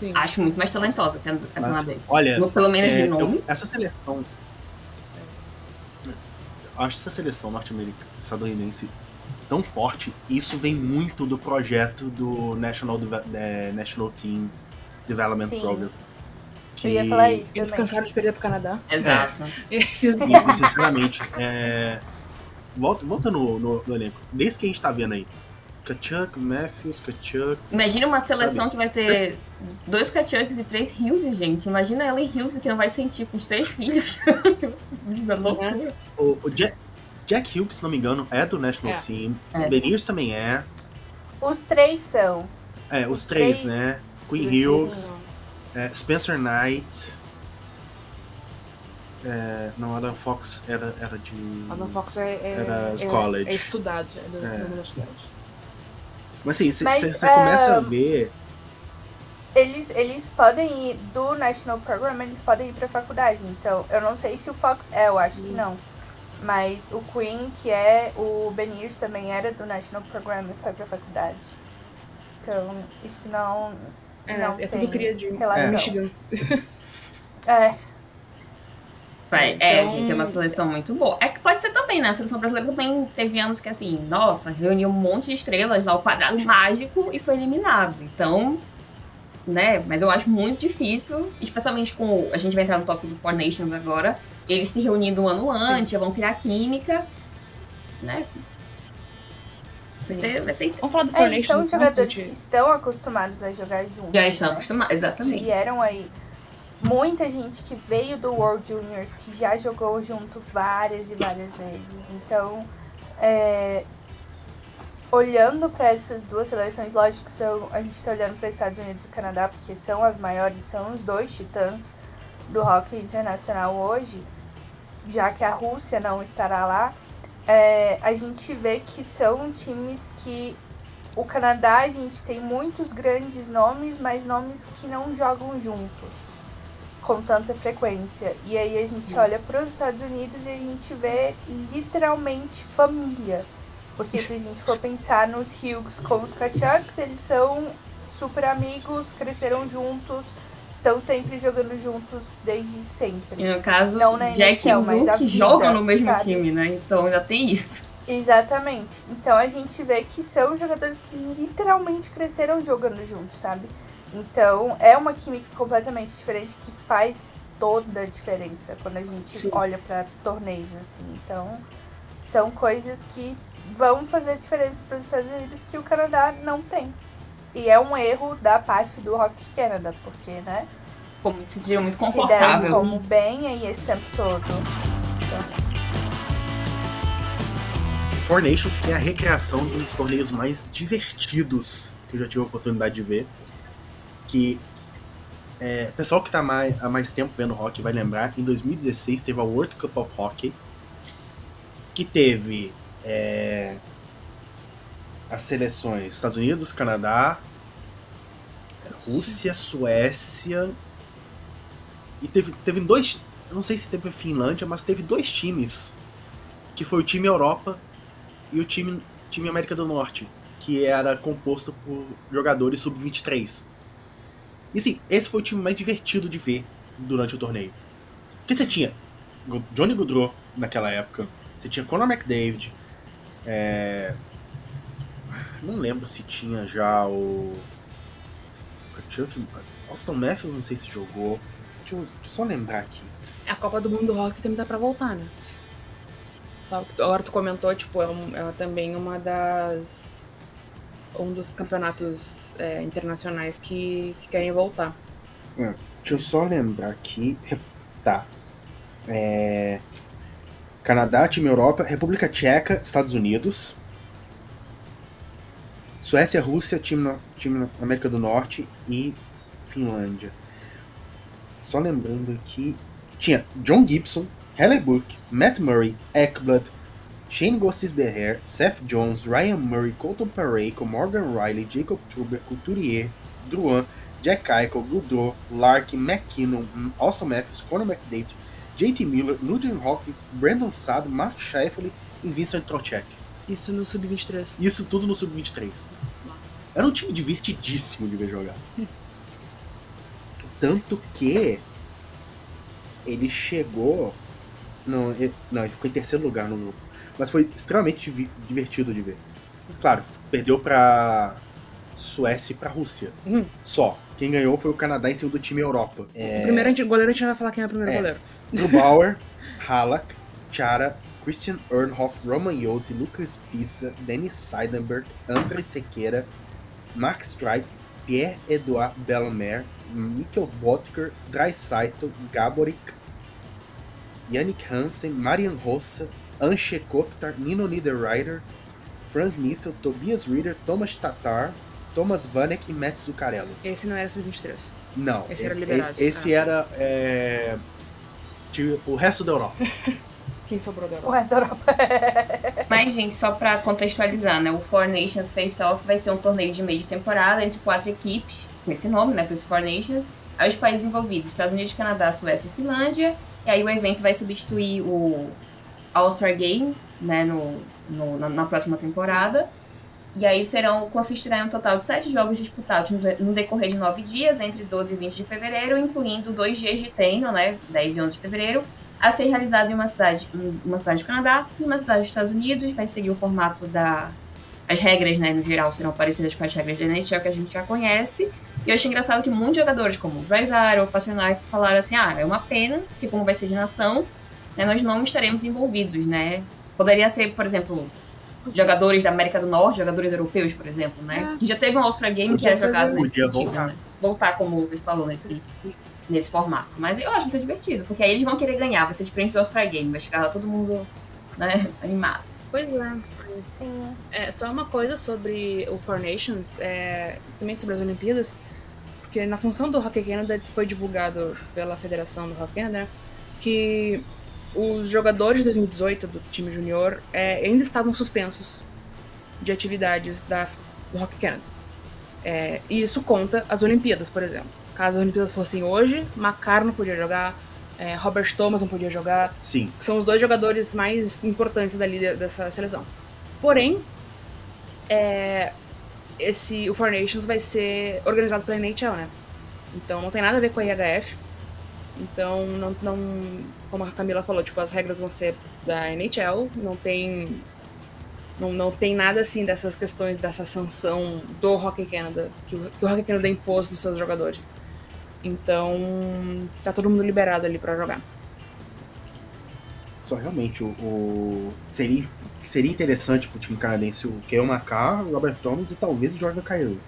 Sim. Acho muito mais talentosa que a, a canadense. Olha, no, pelo menos é, de nome. Eu, essa seleção. Acho essa seleção norte-americana, estadunidense tão forte. Isso vem muito do projeto do National, é, National Team Development Sim. Program. Que... Eu ia falar isso. Eles cansaram de perder pro Canadá. Exato. É. E, sinceramente, é, volta, volta no, no, no elenco. Desse que a gente tá vendo aí. Kachuk, Matthews, Kachuk. Imagina uma seleção sabe? que vai ter dois Kachucks e três Hughes, gente. Imagina ela em Hughes que não vai sentir com os três filhos. Isso é loucura. O, o Jack, Jack Hughes, se não me engano, é do National é. Team. É. Beniers também é. Os três são. É, os, os três, três, né? Queen Hughes, é, Spencer Knight. É, não, Adam Fox era, era de. Adam Fox é, é, era de college. É, estudado, é do, é. da universidade. Mas assim, você uh, começa a ver. Eles, eles podem ir do National Program, eles podem ir pra faculdade. Então, eu não sei se o Fox é, eu acho que não. Mas o Queen, que é o Beniers, também era do National Program e foi pra faculdade. Então, isso não. É, não é tudo cria de relação. Michigan. é. Vai, então... É, gente, é uma seleção muito boa. É que pode ser também, né? A seleção brasileira também teve anos que, assim, nossa, reuniu um monte de estrelas lá, o quadrado mágico, e foi eliminado. Então, né? Mas eu acho muito difícil, especialmente com. A gente vai entrar no tópico do Four Nations agora. Eles se reunindo um ano antes, Sim. vão criar química, né? Vai ser... Vamos falar do Four é, Nations. São jogadores que estão acostumados a jogar juntos. Já estão né? acostumados, exatamente. Vieram aí muita gente que veio do World Juniors que já jogou junto várias e várias vezes. Então, é, olhando para essas duas seleções, lógico, são, a gente está olhando para Estados Unidos e Canadá porque são as maiores, são os dois titãs do hockey internacional hoje, já que a Rússia não estará lá. É, a gente vê que são times que o Canadá a gente tem muitos grandes nomes, mas nomes que não jogam juntos com tanta frequência. E aí a gente olha para os Estados Unidos e a gente vê literalmente família. Porque se a gente for pensar nos Hughes com os Kachucks, eles são super amigos, cresceram juntos, estão sempre jogando juntos desde sempre. E no caso, Não Jack NHL, e Luke jogam no mesmo sabe? time, né? Então já tem isso. Exatamente. Então a gente vê que são jogadores que literalmente cresceram jogando juntos, sabe? Então, é uma química completamente diferente que faz toda a diferença quando a gente Sim. olha para torneios assim. Então, são coisas que vão fazer diferença para os Estados Unidos que o Canadá não tem. E é um erro da parte do Rock Canada, porque, né? Como se seja muito confortável. Se como bem aí esse tempo todo. Então... Four Nations que é a recreação dos torneios mais divertidos que eu já tive a oportunidade de ver que é, pessoal que está mais, há mais tempo vendo hockey vai lembrar, em 2016 teve a World Cup of Hockey, que teve é, as seleções Estados Unidos, Canadá, Rússia, Suécia e teve, teve dois, não sei se teve Finlândia, mas teve dois times, que foi o time Europa e o time, time América do Norte, que era composto por jogadores sub-23. E assim, esse foi o time mais divertido de ver durante o torneio. Porque você tinha Johnny Goodrow naquela época, você tinha Conor McDavid, é... não lembro se tinha já o. Austin Matthews, não sei se jogou. Deixa eu, deixa eu só lembrar aqui. A Copa do Mundo do Rock também tá pra voltar, né? Agora tu comentou, tipo, é, um, é também uma das um dos campeonatos é, internacionais que, que, querem voltar. É, deixa eu só lembrar aqui. Tá. É, Canadá, time Europa, República Tcheca, Estados Unidos. Suécia, Rússia, time, time América do Norte e Finlândia. Só lembrando aqui. Tinha John Gibson, Heller Book, Matt Murray, Ekblad, Shane Gostisbehere, Seth Jones, Ryan Murray, Colton Parayko, Morgan Riley, Jacob Truber, Couturier, Druan, Jack Eichel, Goudreau, Lark, McKinnon, Austin Matthews, Conor McDavid, JT Miller, Nugent Hopkins, Brandon Saad, Mark Scheifele e Vincent Trocek. Isso no Sub-23. Isso tudo no Sub-23. Era um time divertidíssimo de ver jogar. Tanto que ele chegou. Não, ele, não, ele ficou em terceiro lugar no grupo mas foi extremamente divertido de ver. Claro, perdeu pra Suécia e pra Rússia. Hum. Só. Quem ganhou foi o Canadá em cima do time Europa. É... O primeiro goleiro a gente vai falar quem é o primeiro é. goleiro. Grubauer, Halak, Chara, Christian Ernhoff, Roman Yossi, Lucas Pissa, Denis Seidenberg, André Sequeira, Mark Strike, Pierre-Edouard Belmer, Mikkel Botker, Dreisaito, Gaborik, Yannick Hansen, Marian Rossa, Anche Koptar, Nino Niederreiter, Franz Nissel, Tobias Reader, Thomas Tatar, Thomas Vanek e Matt Zuccarello. Esse não era sub-23. Não. Esse era liberado. Esse ah. era é, o resto da Europa. Quem sobrou da Europa? O resto da Europa. Mas, gente, só pra contextualizar, né? O Four Nations Face-Off vai ser um torneio de meio de temporada entre quatro equipes, com esse nome, né? Por isso Four Nations. Aí os países envolvidos, Estados Unidos, Canadá, Suécia e Finlândia. E aí o evento vai substituir o All-Star Game, né? No, no na, na, próxima temporada. E aí serão, consistirá em um total de sete jogos disputados no decorrer de nove dias, entre 12 e 20 de fevereiro, incluindo dois dias de treino, né? 10 e 11 de fevereiro, a ser realizado em uma cidade, uma cidade do Canadá e uma cidade dos Estados Unidos. Vai seguir o formato da. As regras, né, no geral, serão parecidas com as regras da NHL que a gente já conhece. E eu achei engraçado que muitos jogadores, como o Dryzar ou o Pasternak, falaram assim: ah, é uma pena, que como vai ser de nação, né, nós não estaremos envolvidos, né? Poderia ser, por exemplo, jogadores da América do Norte, jogadores europeus, por exemplo, né? É. Já teve um All-Star Game que era jogado nesse sentido, voltar. né? Voltar, como o Lucas falou, nesse, nesse formato. Mas eu acho que vai ser divertido, porque aí eles vão querer ganhar, vai ser diferente do All-Star Game, vai chegar lá todo mundo né, animado. Pois é. Sim. É, só uma coisa sobre o Four Nations, é, também sobre as Olimpíadas, porque na função do Hockey Canada foi divulgado pela Federação do Hockey Canada que os jogadores de 2018 do time junior é, ainda estavam suspensos de atividades da, do Hockey Canada. É, e isso conta as Olimpíadas, por exemplo. Caso as Olimpíadas fossem hoje, Macar não podia jogar, é, Robert Thomas não podia jogar. Sim. São os dois jogadores mais importantes dali dessa seleção. Porém, é, esse, o Four Nations vai ser organizado pela NHL, né? Então não tem nada a ver com a IHF. Então não, não como a Camila falou, tipo, as regras vão ser da NHL, não tem não, não tem nada assim dessas questões dessa sanção do Hockey Canada, que o, que o Hockey Canada impôs nos seus jogadores. Então, tá todo mundo liberado ali para jogar. Só realmente o, o, seria seria interessante pro time canadense o Kale McCarr, o Robert Thomas e talvez o Jordan Cairo.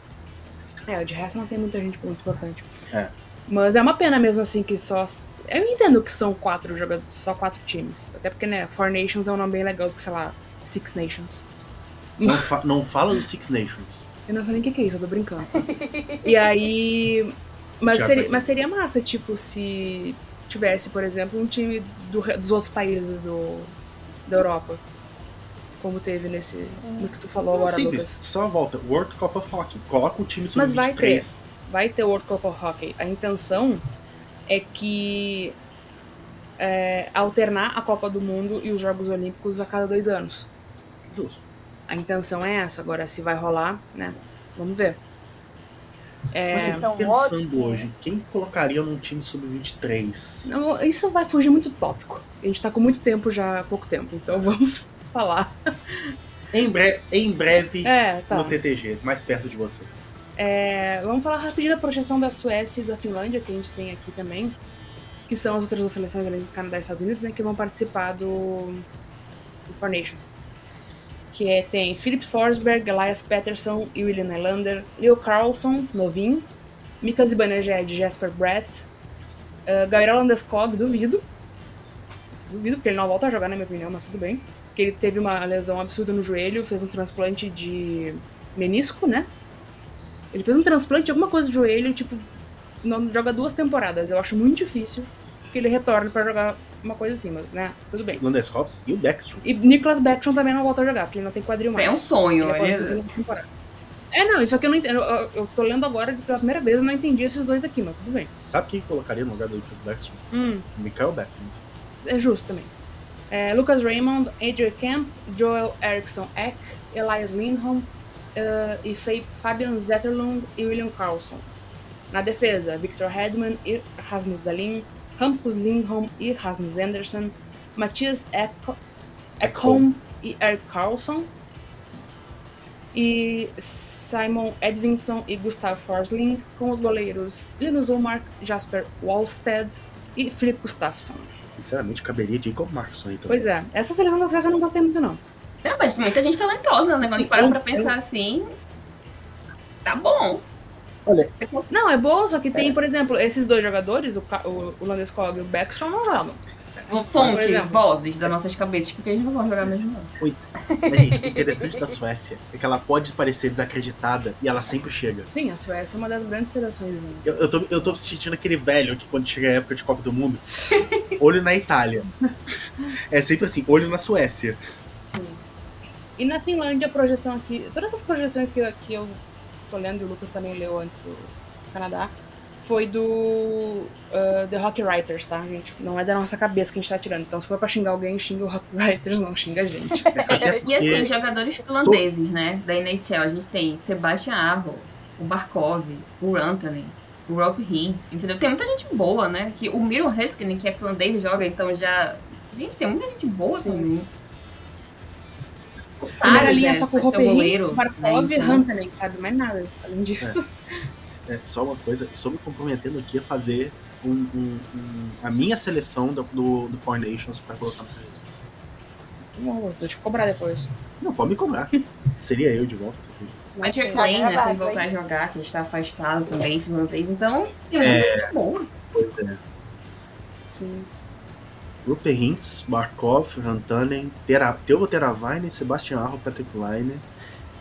É, de resto não tem muita gente muito importante. É. Mas é uma pena mesmo assim que só eu entendo que são quatro jogadores, só quatro times. Até porque, né, Four Nations é um nome bem legal do que, sei lá, Six Nations. Não, fa não fala do Six Nations. Eu não sei nem o que, que é isso, eu tô brincando. e aí mas seria, mas seria massa, tipo, se tivesse, por exemplo, um time do, dos outros países do, da Europa. Como teve nesse. no que tu falou agora, Simples. Lucas. Só volta. World Cup of Hockey. Coloca o time sub Mas vai ter. Vai ter World Cup of Hockey. A intenção é que. É, alternar a Copa do Mundo e os Jogos Olímpicos a cada dois anos. Justo. A intenção é essa. Agora, se vai rolar, né? Vamos ver. É, Mas então, pensando hoje, quem colocaria num time sub-23? Isso vai fugir muito tópico. A gente tá com muito tempo já, há pouco tempo, então vamos falar. Em, bre em breve é, tá. no TTG, mais perto de você. É, vamos falar rapidinho da projeção da Suécia e da Finlândia, que a gente tem aqui também, que são as outras duas seleções além do Canadá e Estados Unidos, né, que vão participar do, do Four Nations que é, tem Philip Forsberg, Elias Pettersson e William Nylander, Leo Carlson, novinho, Mika Zibanejad, Jasper Brett, uh, Gabriel Landeskog, duvido, duvido porque ele não volta a jogar na minha opinião, mas tudo bem, porque ele teve uma lesão absurda no joelho, fez um transplante de menisco, né? Ele fez um transplante de alguma coisa do joelho, tipo, não joga duas temporadas. Eu acho muito difícil que ele retorne para jogar uma coisa assim, mas, né? Tudo bem. Landeskog e o Backstrom. E Nicholas Backstrom também não volta a jogar, porque ele não tem quadril mais. É um sonho, ele é, não, isso aqui eu não entendo. Eu, eu tô lendo agora pela primeira vez eu não entendi esses dois aqui, mas tudo bem. Sabe quem colocaria no lugar do Nicholas Backstrom? Hum. Mikael Backstrom. É justo também. É, Lucas Raymond, Adrian Kemp, Joel Eriksson Eck, Elias Lindholm uh, e Fabian Zetterlund e William Carlson. Na defesa, Victor Hedman e Rasmus Dahlin, Hampus Lindholm e Rasmus Anderson, Matthias Ekholm e Eric Carlson, e Simon Edvinson e Gustav Forsling, com os goleiros Linus Ulmark, Jasper Wallstead e Philip Gustafsson. Sinceramente, caberia Jacob Markson aí também. Pois é. Essa seleção da Suécia eu não gostei muito, não. Não, mas muita gente talentosa, né? Quando parar pra pensar assim, tá bom. Olha, Não, é bom, só que tem, por exemplo, esses dois jogadores, o, o, o Landeskog e o Backstrom, não jogam. Fonte, vozes das nossas cabeças, porque eles não vão jogar mesmo, não. Muito. O interessante da Suécia é que ela pode parecer desacreditada e ela sempre chega. Sim, a Suécia é uma das grandes seleções. Né? Eu, eu, tô, eu tô sentindo aquele velho que quando chega a época de Copa do Mundo, olho na Itália. É sempre assim, olho na Suécia. E na Finlândia, a projeção aqui. Todas essas projeções que, eu- que eu tô lendo, e o Lucas também leu antes do Canadá, foi do uh, The Hockey Writers, tá, gente? Não é da nossa cabeça que a gente tá tirando. Então, se for pra xingar alguém, xinga o Hockey Writers, não xinga a gente. E assim, jogadores finlandeses, né? Da NHL, a gente tem Sebastian Aho, o Barkov, o Rantanen, o Rob Hintz, entendeu? Tem muita gente boa, né? Que o Miro Heiskanen, que é finlandês, joga, então já... Gente, tem muita gente boa Sim. também. O Saros, linha é, só com o goleiro, Barkov né, e então. Rantanen, sabe? Mais nada, além disso. É, só uma coisa, estou me comprometendo aqui a fazer um- um- um- a minha seleção do, do, do Four Nations pra colocar no vou te cobrar depois. Não, pode me cobrar. Seria eu de volta. Patrick. Lane, né? Se ele voltar a jogar, que a gente tá afastado também, finlandês. Então, É. muita gente boa. Pois é. Sim. Rupert Hintz, Barkov, Rantanen, Teuvo Teravainen, Sebastian Aho, Patrick Laine,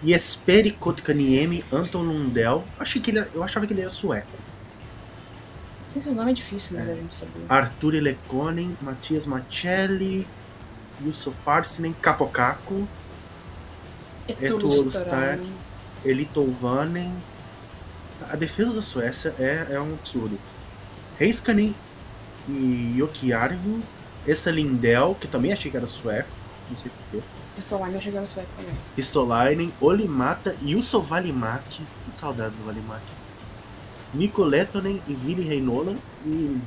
Jesperi Kotkaniemi, Anton Lundell. Achei que ele, eu achava que ele era sueco. Esses nomes é difícil, né, É. Arturi Lekonen, Matias Macelli, Jusso Parsinen, Capocaco, Etulo Stark. Eli Tolvanen. A defesa da Suécia é, é um absurdo. Heiskanen e Jokiarvi, essa Lindell, que também achei que era sueco, não sei porquê. Pistolainen vai chegar no sueco também. Pistolainen, Olimata, Jusso Valimaki, que saudades do Valimaki. Nico Letonen e Vili Reinola e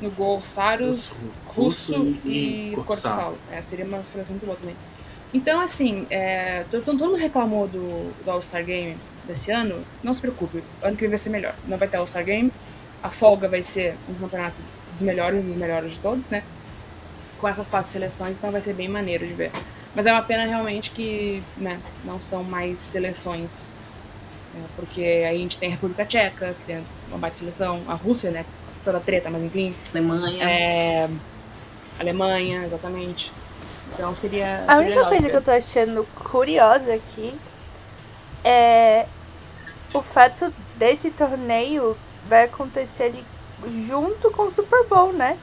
No gol, Saros, Russo Russo e- e, e Corpsal. É, seria uma seleção muito boa também. Então, assim, é, to- todo mundo reclamou do, do All-Star Game desse ano. Não se preocupe, ano que vem vai ser melhor. Não vai ter All-Star Game. A folga vai ser um campeonato dos melhores dos melhores de todos, né? Com essas quatro seleções, então vai ser bem maneiro de ver. Mas é uma pena realmente que né, não são mais seleções. né, porque aí a gente tem a República Tcheca, que tem uma baita seleção, a Rússia, né? Toda treta, mas enfim. Alemanha. É, Alemanha, exatamente. Então seria. A seria única coisa que eu tô achando curiosa aqui é o fato desse torneio vai acontecer ali junto com o Super Bowl, né?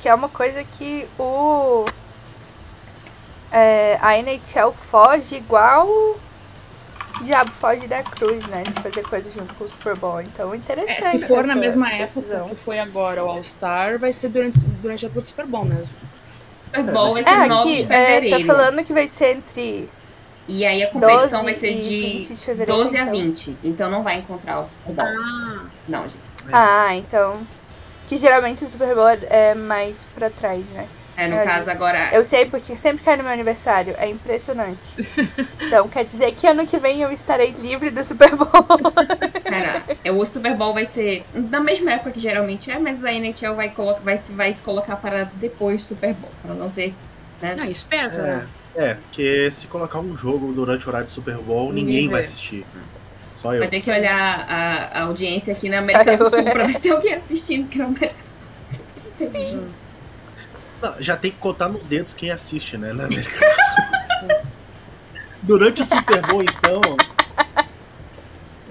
Que é uma coisa que o é, a NHL foge igual o diabo foge da cruz, né? De fazer coisa junto com o Super Bowl. Então, interessante. É, se for na mesma decisão. época que foi agora o All-Star, vai ser durante, durante a época do Super Bowl mesmo. Super Bowl vai ser É, 9 de aqui, é, fevereiro. tá falando que vai ser entre E aí a competição 12 vai ser de 20 de fevereiro, 12 a então. 20. Então não vai encontrar o Super Bowl. Ah, Não, gente. Ah, então. Que geralmente o Super Bowl é mais pra trás, né? É, no É, caso agora. Eu sei porque sempre cai no meu aniversário. É impressionante. então quer dizer que ano que vem eu estarei livre do Super Bowl. Cara, é, o Super Bowl vai ser na mesma época que geralmente é, mas a NHL vai, colocar, vai, se- vai se colocar para depois do Super Bowl, para não ter. Né? não, esperta, né? É, é, porque se colocar um jogo durante o horário do Super Bowl, Ninguém ninguém vai assistir. Só eu. Vai ter que olhar a, a audiência aqui na América do Sul pra ver se tem alguém assistindo que na América Não, já tem que contar nos dedos quem assiste, né? Na América do Sul. Durante o Super Bowl, então.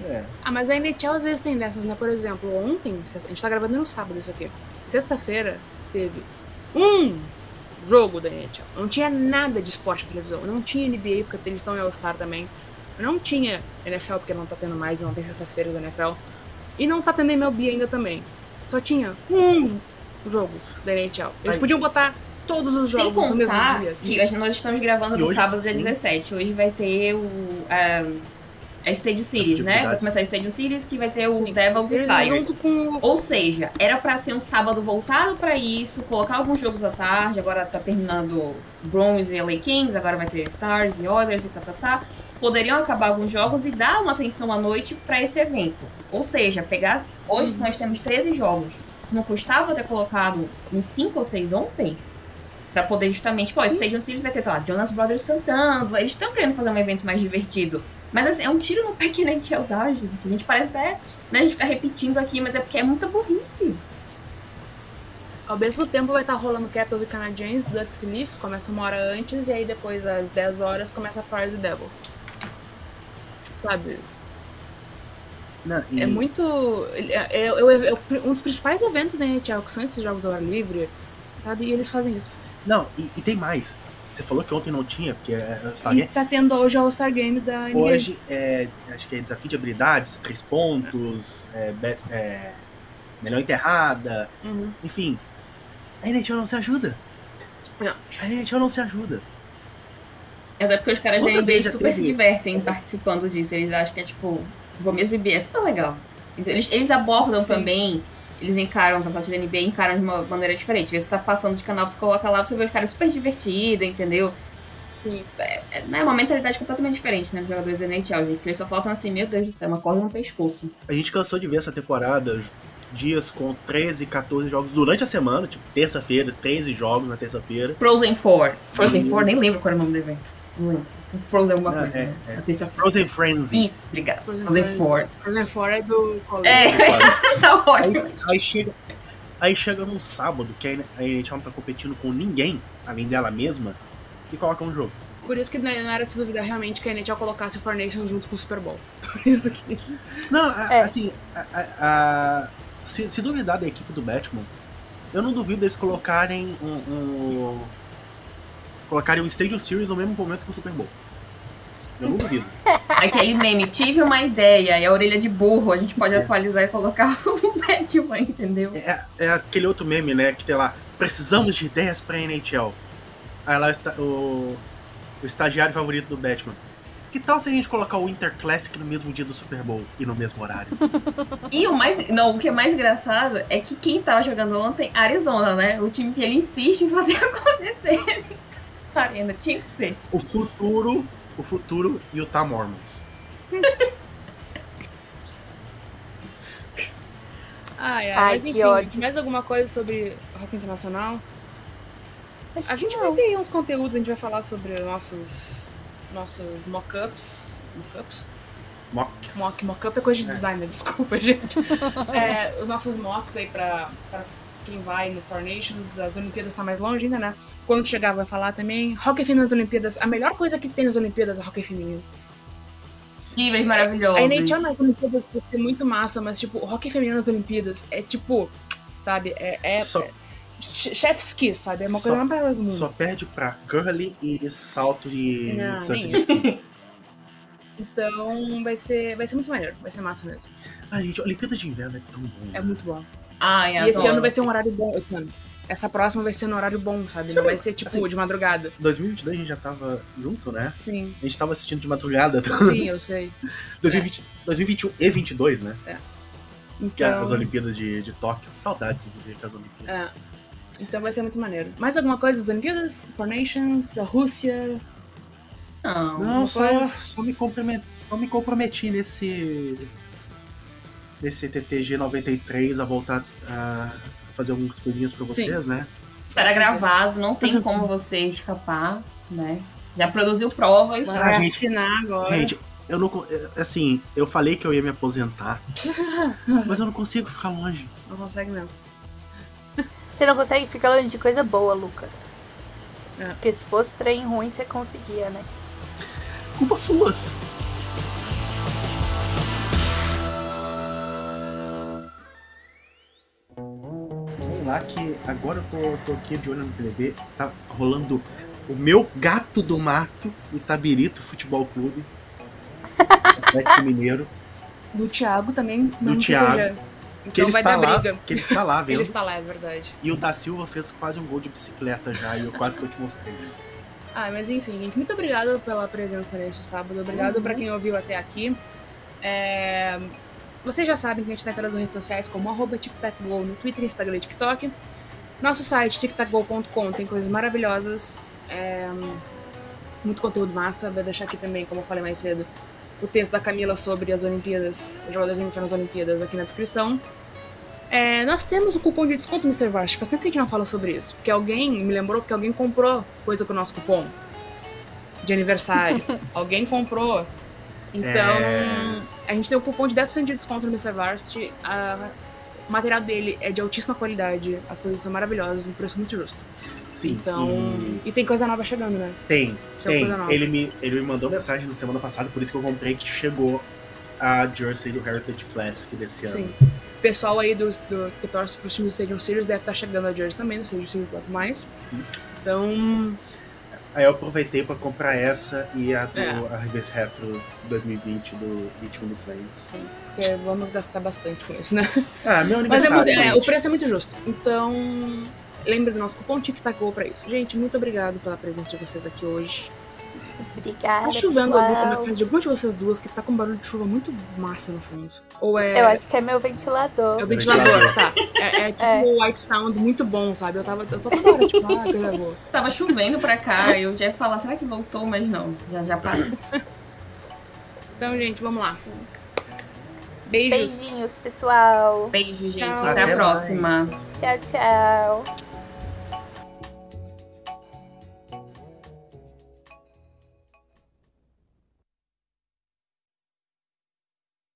É. Ah, mas a NHL às vezes tem dessas, né? Por exemplo, ontem, a gente tá gravando no sábado isso aqui. Sexta-feira teve um jogo da NHL. Não tinha nada de esporte na televisão. Não tinha NBA, porque eles estão em All-Star também. Não tinha NFL, porque não tá tendo mais, não tem sextas-feiras da NFL. E não tá tendo MLB ainda também. Só tinha um jogo da NHL. Eles Aí- podiam botar todos os Sem jogos no mesmo contar dia. que nós estamos gravando no hoje- sábado, dia Hum. 17. Hoje vai ter o. A, a Stadium Series, né? Vai começar a Stadium Series que vai ter o Sim, Devils e Flyers. Junto com Ou seja, era pra ser um sábado voltado pra isso, colocar alguns jogos à tarde, agora tá terminando Bruins e LA Kings, agora vai ter Stars e Oilers e tá, tá, tá. Poderiam acabar alguns jogos e dar uma atenção à noite pra esse evento. Ou seja, pegar. Hoje nós temos 13 jogos. não custava ter colocado uns 5 ou 6 ontem? Pra poder justamente, pô, Stadium Series vai ter, sei lá, Jonas Brothers cantando. Eles estão querendo fazer um evento mais divertido. Mas assim, é um tiro no pé que a gente dá, gente. A gente parece até. Né, a gente fica repetindo aqui, mas é porque é muita burrice. Ao mesmo tempo vai estar tá rolando Capitals e Canadiens, Ducks e Leafs, começa uma hora antes, e aí depois às 10 horas começa Fires e Devils. Sabe? Não, e... É muito. É, é, é, é, um dos principais eventos da NHL, que são esses jogos ao ar livre, sabe? E eles fazem isso. Não, e, e tem mais. Você falou que ontem não tinha, porque é All-Star Game. E tá tendo hoje o All-Star Game da NBA. Hoje é, acho que é desafio de habilidades, três pontos, é, best, é, melhor enterrada, uhum. enfim. A NHL não se ajuda. Não. A NHL não se ajuda. É até porque os caras da NBA super se divertem participando disso. Eles acham que é tipo, vou me exibir, é super legal. Eles, eles abordam Sim. também eles encaram os atletas da NBA encaram de uma maneira diferente. Você tá passando de canal, você coloca lá, você vê os caras super divertido, entendeu? Sim. É, é, é uma mentalidade completamente diferente, né, dos jogadores da NHL, gente. Eles só faltam assim, meu Deus do céu, uma corda no pescoço. A gente cansou de ver essa temporada dias com 13, 14 jogos durante a semana, tipo, terça-feira, 13 jogos na terça-feira. Frozen Four. Frozen Four, nem lembro qual era o nome do evento. Lembro. Frozen alguma coisa. É, é. é. Frozen Frenzy. Isso, obrigado. Frozen, Frozen Four. Frozen Four é do É, tá ótimo. Aí, aí, chega, aí chega num sábado que a NHL não tá competindo com ninguém, além dela mesma, e coloca um jogo. Por isso que não era de se duvidar realmente que a NHL colocasse o Four Nations junto com o Super Bowl. Por isso aqui. Não, é. assim, a, a, a, se, se, duvidar da equipe do Batman, eu não duvido eles colocarem um, um colocarem o Stadium Series no mesmo momento que o Super Bowl. Eu não duvido. Aquele meme, tive uma ideia e a orelha de burro, a gente pode é. atualizar e colocar o Batman, entendeu? É, é, aquele outro meme, né, que tem lá, precisamos de ideias pra NHL. Aí lá está o, o estagiário favorito do Batman. Que tal se a gente colocar o Winter Classic no mesmo dia do Super Bowl e no mesmo horário? e o mais. Não, o que é mais engraçado é que quem tava jogando ontem, Arizona, né? O time que ele insiste em fazer acontecer. Arena, tinha que ser. O futuro, o futuro e o Tá Mormons. ai, ai, ai mas enfim, ódio. mais alguma coisa sobre rock internacional? Acho a gente vai ter uns conteúdos, a gente vai falar sobre nossos nossos mock-ups. Mock-ups? Mocks. Mock, mock-up é coisa de é. designer, desculpa, gente. é, os nossos mocks aí pra, pra quem vai no Four Nations, as Olimpíadas tá mais longe ainda, né? Quando chegar vai falar também. Hockey feminino nas Olimpíadas, a melhor coisa que tem nas Olimpíadas é hockey feminino. Incríveis, maravilhosos. A NHL nas Olimpíadas vai ser muito massa, mas tipo, o hockey feminino nas Olimpíadas é tipo, sabe, é, é, Só... é chef's kiss, sabe? É uma coisa mais maravilhosa do mundo. Só perde pra curly e salto de Não, nem Então vai ser, vai ser muito maneiro, vai ser massa mesmo. Ai, gente, a Olimpíada de Inverno é tão bom. É muito bom. Ai, e esse ano vai ser um horário bom, esse ano. Essa próxima vai ser no horário bom, sabe? Não vai ser tipo assim, de madrugada. 2022 a gente já tava junto, né? Sim. A gente tava assistindo de madrugada. Sim, eu sei. 2020, é. 2021 e 22, né? É. Então... Que é as Olimpíadas de, de Tóquio. Saudades, inclusive, das Olimpíadas. É. Então vai ser muito maneiro. Mais alguma coisa das Olimpíadas? Four Nations? Da Rússia? Não, não só, só, me comprometi, só me comprometi nesse desse TTG 93 a voltar a fazer algumas coisinhas pra vocês, Sim. né? Estará gravado, não tem como você escapar, né? Já produziu provas. Vai ah, assinar agora. Gente, eu não. Assim, eu falei que eu ia me aposentar. mas eu não consigo ficar longe. Não consegue, não. Você não consegue ficar longe de coisa boa, Lucas. É. Porque se fosse trem ruim, você conseguia, né? Culpa suas. Lá que agora eu tô, tô aqui de olho no TV, tá rolando o meu gato do mato, o Tabirito Futebol Clube. Atlético Mineiro. Do Thiago também. Do Thiago. Então que ele vai está dar lá, briga. Que ele está lá, vendo? ele está lá, é verdade. E o da Silva fez quase um gol de bicicleta já, e eu quase que eu te mostrei isso. Ah, mas enfim, gente, muito obrigado pela presença neste sábado. Obrigado uhum. para quem ouviu até aqui. É... Vocês já sabem que a gente está em todas as redes sociais como arroba TicTacGo no Twitter, Instagram e TikTok. Nosso site, tictacgo.com, tem coisas maravilhosas. É... Muito conteúdo massa. Vou deixar aqui também, como eu falei mais cedo, o texto da Camila sobre as Olimpíadas, os jogadores entrando nas Olimpíadas aqui na descrição. É, nós temos o cupom de desconto Mr. Vash. Faz tempo que a gente não fala sobre isso. Porque alguém me lembrou que alguém comprou coisa com o nosso cupom de aniversário. alguém comprou. Então, é... a gente tem o cupom de 10% de desconto no Mr. Varsity. O material dele é de altíssima qualidade, as coisas são maravilhosas, um preço muito justo. Sim. Então. E, e tem coisa nova chegando, né? Tem, tem. Ele me, ele me mandou mensagem na semana passada, por isso que eu comprei que chegou a Jersey do Heritage Classic desse ano. Sim. O pessoal aí do, do que torce pro time do Stadium Series deve estar tá chegando a Jersey também, no Stadium Series logo mais. Hum. Então. Aí eu aproveitei pra comprar essa e a, do, é. Retro 2020 do Ritmo do Flames. Sim, porque vamos gastar bastante com isso, né? Ah, meu aniversário. Mas é, é, o preço é muito justo. Então, lembre do nosso cupom TicTacGo pra isso. Gente, muito obrigado pela presença de vocês aqui hoje. Obrigada. Tá chovendo algum, na casa de alguma de vocês duas que tá com um barulho de chuva muito massa no fundo. Ou é. Eu acho que é meu ventilador. É o ventilador, tá. É, é tipo é. um white sound muito bom, sabe? Eu tava. Eu tô toda hora, tipo, ah, coisa boa. Tava chovendo pra cá, eu já ia falar, será que voltou? Mas não, já já parou. então, gente, vamos lá. Beijos. Beijinhos, pessoal. Beijo, gente. Tchau. Até, Até a próxima. Tchau, tchau.